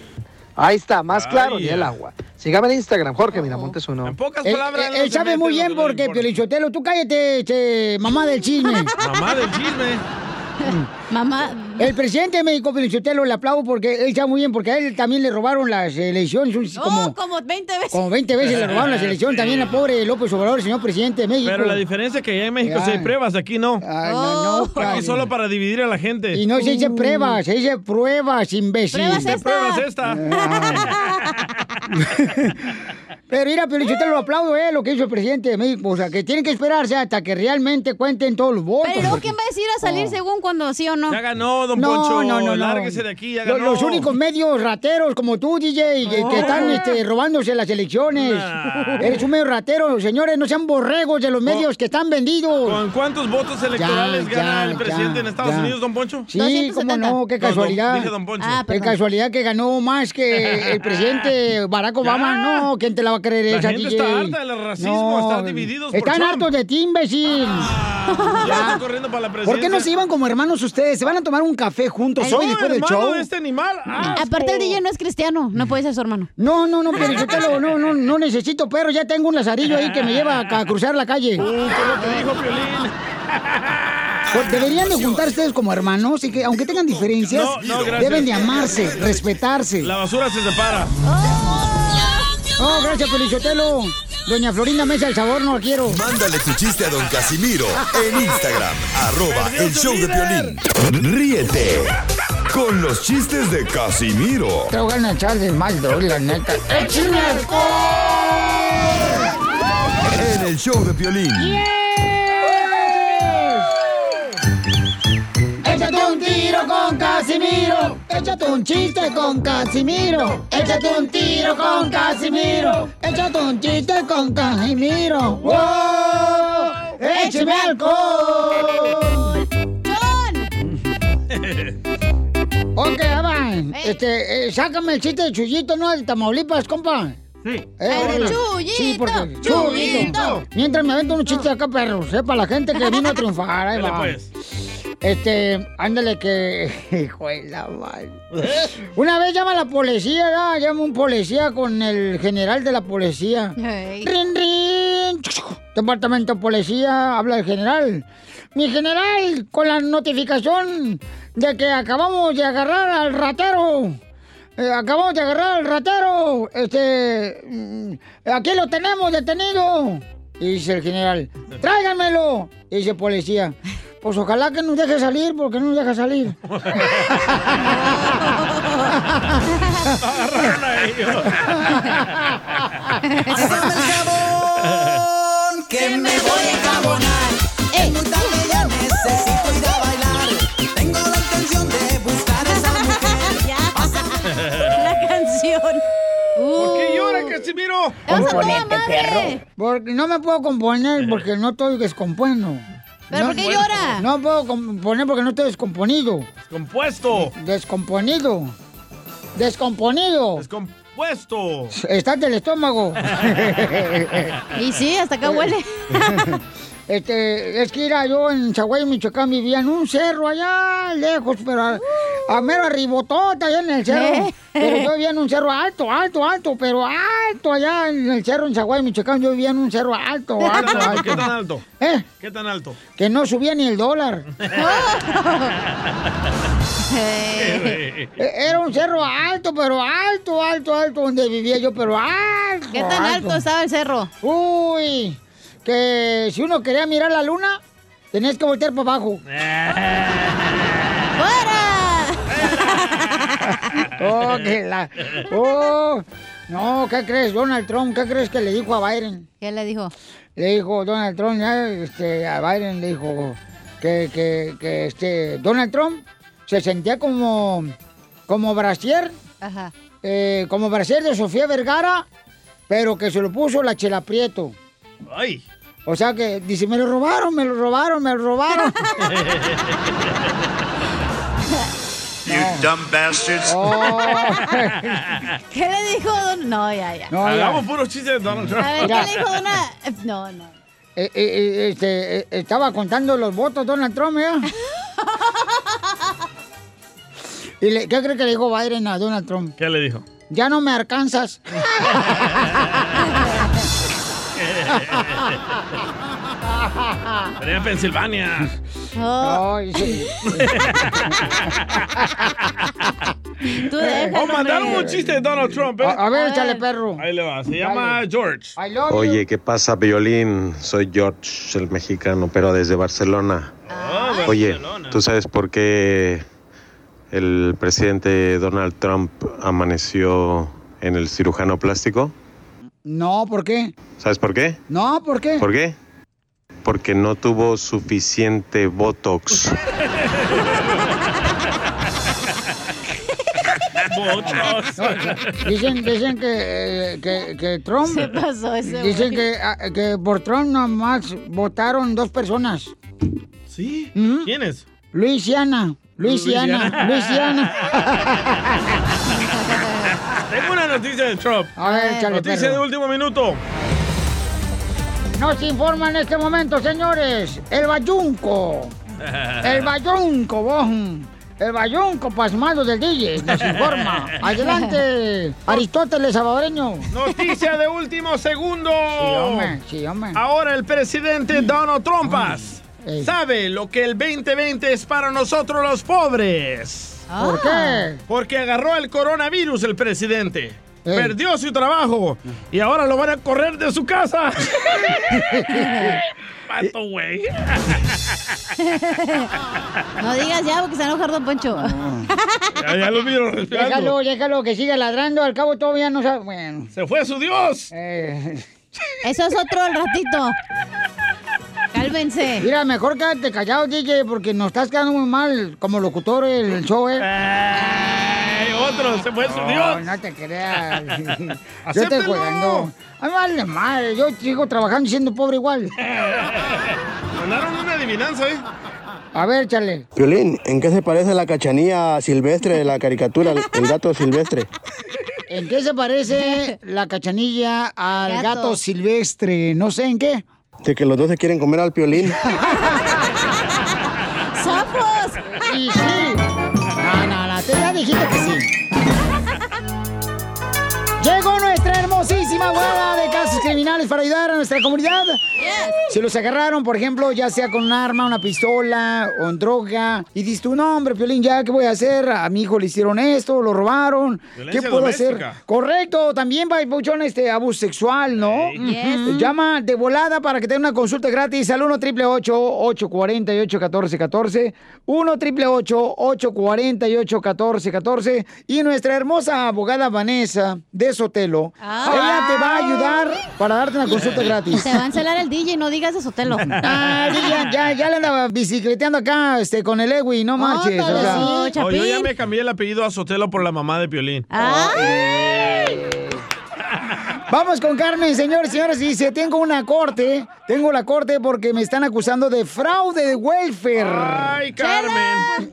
Speaker 5: Ahí está, más claro ni el agua. Sígame en Instagram, Jorge Miramontes uno. En
Speaker 3: pocas
Speaker 2: Él, él- él sabe muy bien porque, Piolichotelo, tú cállate, che, mamá del chisme.
Speaker 3: Mamá del chisme.
Speaker 2: Mamá. El presidente de México, Piolichotelo, le aplaudo porque él sabe muy bien, porque a él también le robaron las elecciones. Como,
Speaker 9: Oh, como 20 veces.
Speaker 2: como 20 veces le robaron las elecciones también al pobre López Obrador, señor presidente de México.
Speaker 3: Pero la diferencia es que allá en México
Speaker 2: Ya.
Speaker 3: sí hay pruebas, aquí no.
Speaker 2: no, no,
Speaker 3: Aquí solo para dividir a la gente.
Speaker 2: Y no se dice pruebas, se dice pruebas, imbécil.
Speaker 3: Pruebas ¿Qué esta? pruebas esta?
Speaker 2: Pero mira, pero yo te lo aplaudo, eh, lo que hizo el presidente de México. O sea, que tienen que esperarse hasta que realmente cuenten todos los votos.
Speaker 9: Pero
Speaker 2: porque-
Speaker 9: ¿quién va a decir a salir
Speaker 2: Oh.
Speaker 9: según cuando sí o no?
Speaker 3: Ya ganó, don
Speaker 2: No,
Speaker 3: Poncho.
Speaker 2: no, no, no.
Speaker 3: Lárguese de aquí, ya
Speaker 2: Lo-
Speaker 3: ganó.
Speaker 2: Los únicos medios rateros como tú, DJ, que, que están este, robándose las elecciones.
Speaker 3: Nah.
Speaker 2: Eres un medio ratero, señores, no sean borregos de los medios que están vendidos.
Speaker 3: ¿Con cuántos votos electorales
Speaker 2: Ya,
Speaker 3: gana
Speaker 2: ya,
Speaker 3: el presidente
Speaker 2: ya,
Speaker 3: en Estados
Speaker 2: ya.
Speaker 3: Unidos, don Poncho?
Speaker 2: Sí, cómo no, qué
Speaker 3: No, don-
Speaker 2: casualidad.
Speaker 3: dije don Poncho.
Speaker 9: Ah,
Speaker 2: qué casualidad que ganó más que el presidente Barack Obama. No, que entre la va a creer
Speaker 3: La
Speaker 2: esa,
Speaker 3: gente
Speaker 2: DJ?
Speaker 3: está harta del racismo, están divididos por
Speaker 2: Están
Speaker 3: Trump.
Speaker 2: hartos de ti, imbécil.
Speaker 3: Ya está corriendo para la
Speaker 2: ¿Por
Speaker 3: presidencia.
Speaker 2: qué no se iban como hermanos ustedes? Se van a tomar un café juntos hoy
Speaker 3: No,
Speaker 2: después del show.
Speaker 3: de este animal.
Speaker 9: Aparte el DJ no es cristiano, no puede ser su hermano.
Speaker 2: No, no, no, pero yo te lo- no, no, no necesito perro, ya tengo un lazarillo ahí que me lleva a, a cruzar la calle.
Speaker 3: Uh, ¿qué lo que dijo Piolín?
Speaker 2: Pues deberían de juntar ustedes como hermanos y que aunque tengan diferencias,
Speaker 3: No, no,
Speaker 2: deben de amarse, respetarse.
Speaker 3: La basura se separa.
Speaker 2: Oh, gracias, Pelichotelo. Doña Florinda Mesa, el sabor no lo quiero.
Speaker 4: Mándale tu chiste a don Casimiro en Instagram, arroba el show de. Piolín. Ríete con los chistes de Casimiro
Speaker 2: Te voy a echar de mal, doy, la neta. ¡Échame
Speaker 4: en el show de Piolín.
Speaker 2: Échate un chiste con Casimiro. Échate un tiro con Casimiro. Échate un chiste con Casimiro. ¡Wow! ¡Échame alcohol! Ok, ya va. Este, eh, sácame el chiste de Chuyito, ¿no? De Tamaulipas, compa.
Speaker 3: Sí.
Speaker 2: Eh, sí,
Speaker 9: Chuyito,
Speaker 2: porque...
Speaker 9: Chuyito.
Speaker 2: Mientras me avento unos chistes acá, perro. Sepa la gente que vino a triunfar. Ahí va.
Speaker 3: pues.
Speaker 2: Este, ándale que... Hijo de la madre. Una vez llama la policía, ¿ya? llama un policía con el general de la policía. Rin, rin. Departamento de Policía, habla el general. Mi general, con la notificación de que acabamos de agarrar al ratero. Eh, acabamos de agarrar al ratero. Este, mm, aquí lo tenemos detenido. Y dice el general, tráiganmelo. Y dice el policía, pues ojalá que nos deje salir porque no nos deja salir.
Speaker 8: Agarraron a ellos. El jabón, que me voy a
Speaker 2: Componente, perro. Porque no me puedo componer porque no estoy descompuesto.
Speaker 9: ¿Pero
Speaker 2: no,
Speaker 9: por qué llora?
Speaker 2: No puedo componer porque no estoy descomponido.
Speaker 3: Compuesto.
Speaker 2: Descomponido. Descomponido.
Speaker 3: Descompuesto.
Speaker 2: Está del estómago.
Speaker 9: Y sí, hasta acá huele.
Speaker 2: Este, es que era yo en Chaguay, Michoacán, vivía en un cerro allá lejos, pero a, a mero arribotota allá en el cerro.
Speaker 9: ¿Eh?
Speaker 2: Pero yo vivía en un cerro alto, alto, alto, pero alto allá en el cerro en Chaguay, Michoacán. Yo vivía en un cerro alto,
Speaker 3: ¿Qué tan
Speaker 2: alto,
Speaker 3: alto?
Speaker 2: alto.
Speaker 3: ¿Qué tan alto?
Speaker 2: ¿Eh?
Speaker 3: ¿Qué tan alto?
Speaker 2: Que no subía ni el dólar.
Speaker 9: Eh.
Speaker 2: E- Era un cerro alto, pero alto, alto, alto, donde vivía yo, pero alto.
Speaker 9: ¿Qué tan alto estaba el cerro?
Speaker 2: Uy, que si uno quería mirar la luna, tenías que voltear para abajo. Oh, que la... Oh, no, ¿qué crees, Donald Trump? ¿Qué crees que le dijo a Biden?
Speaker 9: ¿Qué le dijo?
Speaker 2: Le dijo Donald Trump, ya, este, a Biden le dijo que, que, que este, Donald Trump se sentía como, como brasier,
Speaker 9: Ajá.
Speaker 2: eh, como brasier de Sofía Vergara, pero que se lo puso la Chela Prieto.
Speaker 3: Ay.
Speaker 2: O sea que dice, me lo robaron, me lo robaron, me lo robaron.
Speaker 1: You dumb bastards.
Speaker 2: Oh.
Speaker 9: ¿Qué le dijo Don? No, ya, ya.
Speaker 2: No, ya.
Speaker 3: Hagamos puros chistes de Donald Trump.
Speaker 9: A ver. ¿qué le dijo Dona? Eh, No, no.
Speaker 2: Eh, eh, eh, este, eh, estaba contando los votos Donald Trump, ¿eh? ¿Y le- qué cree que le dijo Biden a Donald Trump?
Speaker 3: ¿Qué le dijo?
Speaker 2: Ya no me alcanzas.
Speaker 3: Venía a Pensilvania.
Speaker 2: Ay, sí.
Speaker 9: Tú déjalo,
Speaker 3: Oh, mandaron un chiste de Donald Trump, ¿eh?
Speaker 2: A, a ver, échale perro.
Speaker 3: Ahí le va. Se llama George.
Speaker 28: Oye, ¿qué pasa, Violín? Soy George, el mexicano, pero desde Barcelona. Oye, ¿tú sabes por qué el presidente Donald Trump amaneció en el cirujano plástico?
Speaker 2: No, ¿por qué?
Speaker 28: ¿Sabes por qué?
Speaker 2: No, ¿por qué?
Speaker 28: ¿Por qué? Porque no tuvo suficiente Botox.
Speaker 2: Dicen, dicen que, eh, que, que Trump.
Speaker 9: Se pasó ese
Speaker 2: Dicen que, ah, que por Trump nomás votaron dos personas.
Speaker 3: ¿Sí?
Speaker 2: Ujú.
Speaker 3: ¿Quiénes?
Speaker 2: Luisiana. Luisiana.
Speaker 3: Luisiana.
Speaker 2: Luisiana.
Speaker 3: Tengo una noticia de Trump.
Speaker 2: A ver, échale,
Speaker 3: Noticia
Speaker 2: perro.
Speaker 3: de último minuto.
Speaker 2: Nos informa en este momento, señores, el bayunco. El bayunco, vos. El bayunco pasmado del DJ nos informa. Adelante, Aristóteles salvadoreño.
Speaker 3: Noticia de último segundo.
Speaker 2: Sí, hombre, sí, hombre.
Speaker 3: Ahora el presidente Donald Trumpas sabe lo que el 2020 es para nosotros los pobres.
Speaker 2: ¿Por qué?
Speaker 3: Porque agarró el coronavirus el presidente. Perdió su trabajo y ahora lo van a correr de su casa. Pato, güey.
Speaker 9: No digas ya porque se enojar Don Poncho.
Speaker 3: Ya, ya lo miro respirando.
Speaker 2: Déjalo, déjalo que siga ladrando, al cabo todavía no sabe. Bueno.
Speaker 3: Se fue su Dios.
Speaker 9: Eso es otro al ratito. Cálmense.
Speaker 2: Mira, mejor quédate callado, DJ, porque nos estás quedando muy mal como locutor el show, ¿eh?
Speaker 3: Ay, otro, se fue su
Speaker 2: No,
Speaker 3: Dios.
Speaker 2: no te creas. Yo estoy jugando. A mí me vale madre, yo sigo trabajando y siendo pobre igual.
Speaker 3: Mandaron una adivinanza, ¿eh?
Speaker 2: A ver, chale.
Speaker 21: Violín, ¿en qué se parece la cachanilla silvestre de la caricatura, el, el gato silvestre?
Speaker 2: ¿En qué se parece la cachanilla al gato.
Speaker 21: Gato.
Speaker 2: silvestre? No sé en qué.
Speaker 21: De que los dos se quieren comer al piolín.
Speaker 2: ¡Sapos! Nuestra hermosísima abogada de casos criminales para ayudar a nuestra comunidad. Si los agarraron, por ejemplo, ya sea con un arma, una pistola o en droga, y dices tú, no, hombre, Piolín, ¿ya qué voy a hacer? A mi hijo le hicieron esto, lo robaron. ¿Qué puedo
Speaker 3: doméstica.
Speaker 2: hacer? Correcto, también va Pauchón, este abuso sexual, ¿no? Ujú. Llama de volada para que tenga una consulta gratis al 1 888 848 1414 1 888 848 1414 y nuestra hermosa abogada Vanessa de Sotelo. Ella te va a ayudar para darte una consulta gratis.
Speaker 9: Se va a encelar el DJ, no digas de Sotelo.
Speaker 2: Ah, sí, ya, ya, ya le andaba bicicleteando acá este, con el Ewi, no marches. o sea.
Speaker 3: Oh, yo ya me cambié el apellido a Sotelo por la mamá de Piolín.
Speaker 2: Vamos con Carmen, señores y señores. Dice, tengo una corte, tengo la corte porque me están acusando de fraude de welfare.
Speaker 3: Ay, Carmen.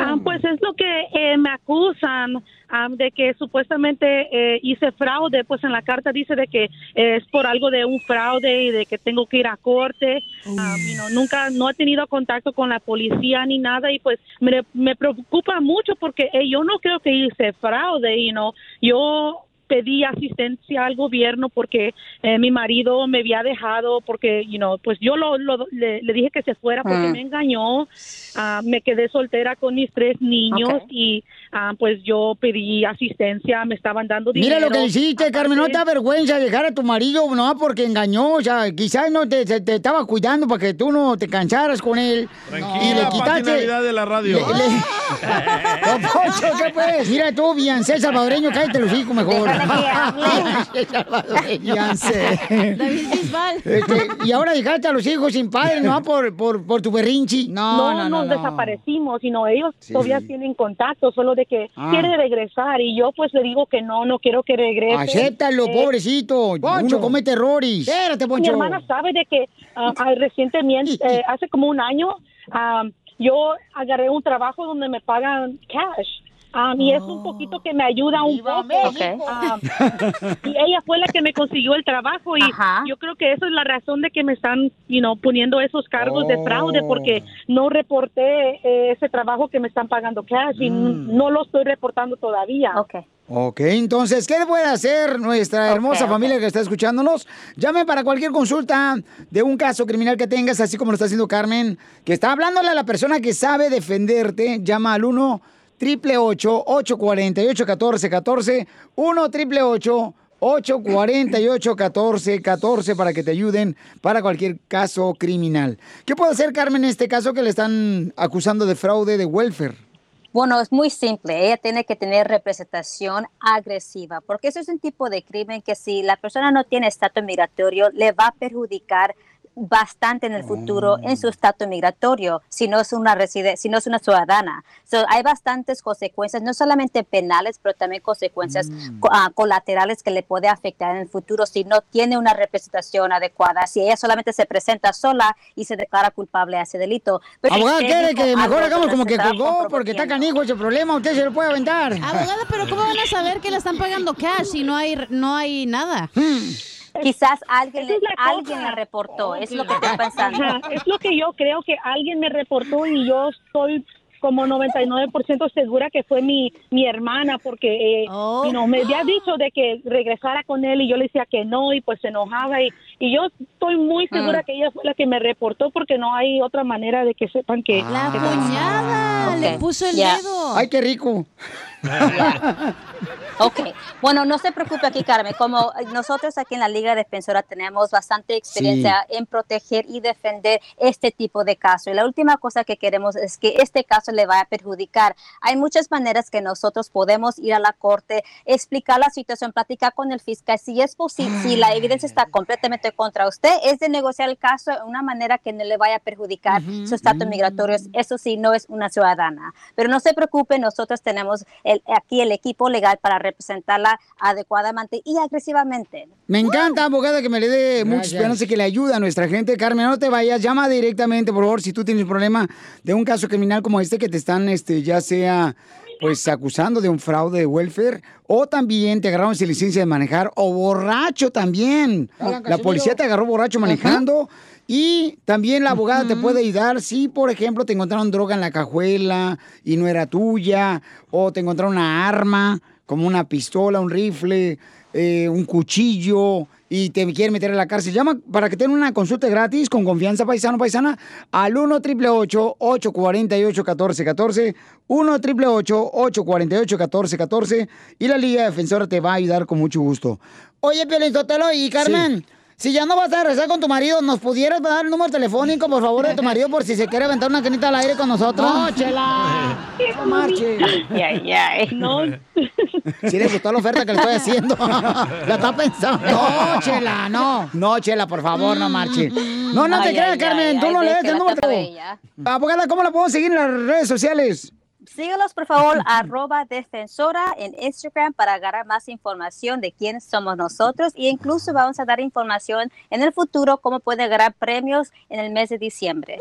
Speaker 29: Ah, pues es lo que eh, me acusan ah, de que supuestamente eh, hice fraude. Pues en la carta dice de que eh, es por algo de un fraude y de que tengo que ir a corte. Know, nunca, no he tenido contacto con la policía ni nada y pues me, me preocupa mucho porque eh, yo no creo que hice fraude, y no yo pedí asistencia al gobierno porque eh, mi marido me había dejado porque, you know, pues yo lo, lo- le, le dije que se fuera porque
Speaker 2: Mm.
Speaker 29: me engañó. Ah, me quedé soltera con mis tres niños y ah, pues yo pedí asistencia, me estaban dando dinero.
Speaker 2: Mira lo que le hiciste, Carmen, no te da vergüenza dejar a tu marido, no, porque engañó, o sea, quizás no te, te- te estaba cuidando para que tú no te cansaras con él. y le
Speaker 3: Tranquila,
Speaker 2: quitaste...
Speaker 3: Navidad de la radio.
Speaker 2: Le- le- Don Poncho, ¿qué pues? Mira tú, Biancé salvadoreño, cállate los hijos mejor. Biancé salvadoreño. Biancé.
Speaker 9: David Bisbal.
Speaker 2: Este, y ahora dejaste a los hijos sin padre, ¿no? Por, por, por tu berrinchi. No,
Speaker 29: No,
Speaker 2: no, no.
Speaker 29: Nos
Speaker 2: no.
Speaker 29: desaparecimos, sino ellos
Speaker 2: Sí.
Speaker 29: todavía tienen contacto, solo de que
Speaker 2: Ah.
Speaker 29: quiere regresar y yo pues le digo que no, no quiero que regrese.
Speaker 2: Acéptalo,
Speaker 29: Eh,
Speaker 2: pobrecito. Uno comete errores. Espérate,
Speaker 29: Mi
Speaker 2: Poncho.
Speaker 29: hermana sabe de que ah, recientemente, eh, hace como un año, ah, yo agarré un trabajo donde me pagan cash. Ah, y es un poquito que me ayuda un poco. Ah, y ella fue la que me consiguió el trabajo y yo creo que eso es la razón de que me están, you know, poniendo esos cargos de fraude porque no reporté eh, ese trabajo que me están pagando cash y
Speaker 2: Mm.
Speaker 29: no lo estoy reportando todavía.
Speaker 2: Ok, entonces, ¿qué puede hacer nuestra hermosa familia que está escuchándonos? Llame para cualquier consulta de un caso criminal que tengas, así como lo está haciendo Carmen, que está hablándole a la persona que sabe defenderte. Llama al 1 888 848 1414 1 888 848 1414 para que te ayuden para cualquier caso criminal. ¿Qué puede hacer Carmen en este caso que le están acusando de fraude de welfare?
Speaker 30: Bueno, es muy simple. Ella tiene que tener representación agresiva, porque eso es un tipo de crimen que si la persona no tiene estatus migratorio, le va a perjudicar bastante en el futuro en su estatus migratorio si no es una reside si no es una ciudadana. So, hay bastantes consecuencias, no solamente penales, pero también consecuencias co- ah, colaterales que le puede afectar en el futuro si no tiene una representación adecuada, si ella solamente se presenta sola y se declara culpable de ese delito. Pero
Speaker 2: Abogada,
Speaker 30: si
Speaker 2: quiere que mejor hagamos como que colgó porque está canijo ese problema, usted se lo puede aventar.
Speaker 9: Abogada, pero ¿cómo van a saber que le están pagando cash si no hay, no hay nada?
Speaker 30: Quizás alguien,
Speaker 29: es la
Speaker 30: alguien
Speaker 29: cosa.
Speaker 30: la reportó, es lo que estoy pensando.
Speaker 29: Ajá, es lo que yo creo que alguien me reportó y yo estoy como 99% segura que fue mi, mi hermana porque eh,
Speaker 9: Oh.
Speaker 29: you know, me había dicho de que regresara con él y yo le decía que no y pues se enojaba y, y yo estoy muy segura
Speaker 9: Ah.
Speaker 29: que ella fue la que me reportó porque no hay otra manera de que sepan que...
Speaker 9: La cuñada le puso el
Speaker 30: Ya.
Speaker 9: dedo.
Speaker 2: Ay, qué rico.
Speaker 30: Ok, bueno, no se preocupe aquí, Carmen. Como nosotros aquí en la Liga Defensora tenemos bastante experiencia en proteger y defender este tipo de casos. Y la última cosa que queremos es que este caso le vaya a perjudicar. Hay muchas maneras que nosotros podemos ir a la corte, explicar la situación, platicar con el fiscal. Si es posible, si la evidencia está completamente contra usted, es de negociar el caso de una manera que no le vaya a perjudicar su estatus migratorio. Eso sí, no es una ciudadana. Pero no se preocupe, nosotros tenemos el- aquí el equipo legal para representarla adecuadamente y agresivamente.
Speaker 2: Me encanta, abogada, que me le dé mucha esperanza y que le ayuda a nuestra gente. Carmen, no te vayas, llama directamente, por favor, si tú tienes un problema de un caso criminal como este que te están, este, ya sea, pues, acusando de un fraude de welfare, o también te agarraron sin licencia de manejar, o borracho también.
Speaker 8: Hola,
Speaker 2: La policía te agarró borracho manejando. Y también la abogada te puede ayudar si, por ejemplo, te encontraron droga en la cajuela y no era tuya, o te encontraron una arma, como una pistola, un rifle, eh, un cuchillo, y te quieren meter a la cárcel. Llama para que tengan una consulta gratis con confianza paisano paisana al 1 888 848 1414 1 888 848 1414 y la Liga Defensora te va a ayudar con mucho gusto. Oye, Piolín Sotelo y Carmen. Si ya no vas a regresar con tu marido, ¿nos pudieras dar el número telefónico, por favor, de tu marido por si se quiere aventar una canita al aire con nosotros?
Speaker 8: No,
Speaker 2: chela. No marche.
Speaker 30: Ay, ay,
Speaker 29: No.
Speaker 2: Si le gustó la oferta que le estoy haciendo. la está pensando. No, chela, no. No, chela, por favor, no marche. No, no te
Speaker 30: Ay,
Speaker 2: creas,
Speaker 30: ay,
Speaker 2: Carmen.
Speaker 30: ay,
Speaker 2: Tú
Speaker 30: ay,
Speaker 2: no le des el número. Abogada, ¿cómo la podemos seguir en las redes sociales?
Speaker 30: Síguelos, por favor, arroba defensora en Instagram para agarrar más información de quién somos nosotros e incluso vamos a dar información en el futuro cómo puede ganar premios en el mes de diciembre.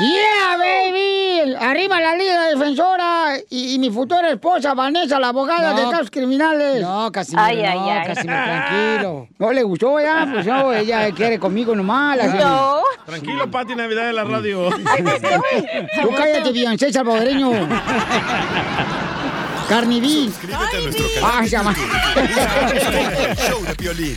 Speaker 2: Yeah, baby. Arriba la Liga Defensora y, y mi futura esposa, Vanessa, la abogada
Speaker 30: No.
Speaker 2: de casos criminales. No, Casimiro,
Speaker 30: Ay, ay,
Speaker 2: no,
Speaker 30: ay.
Speaker 2: Casimiro, tranquilo. No le gustó ya, pues no, ella quiere conmigo nomás. la-
Speaker 30: No.
Speaker 3: Tranquilo, Pati Navidad de la radio.
Speaker 2: Tú cállate, Beyoncé salvadoreño. Carniví.
Speaker 4: Suscríbete a nuestro
Speaker 2: Ay,
Speaker 4: canal.
Speaker 2: ya va.
Speaker 4: El show de Piolín.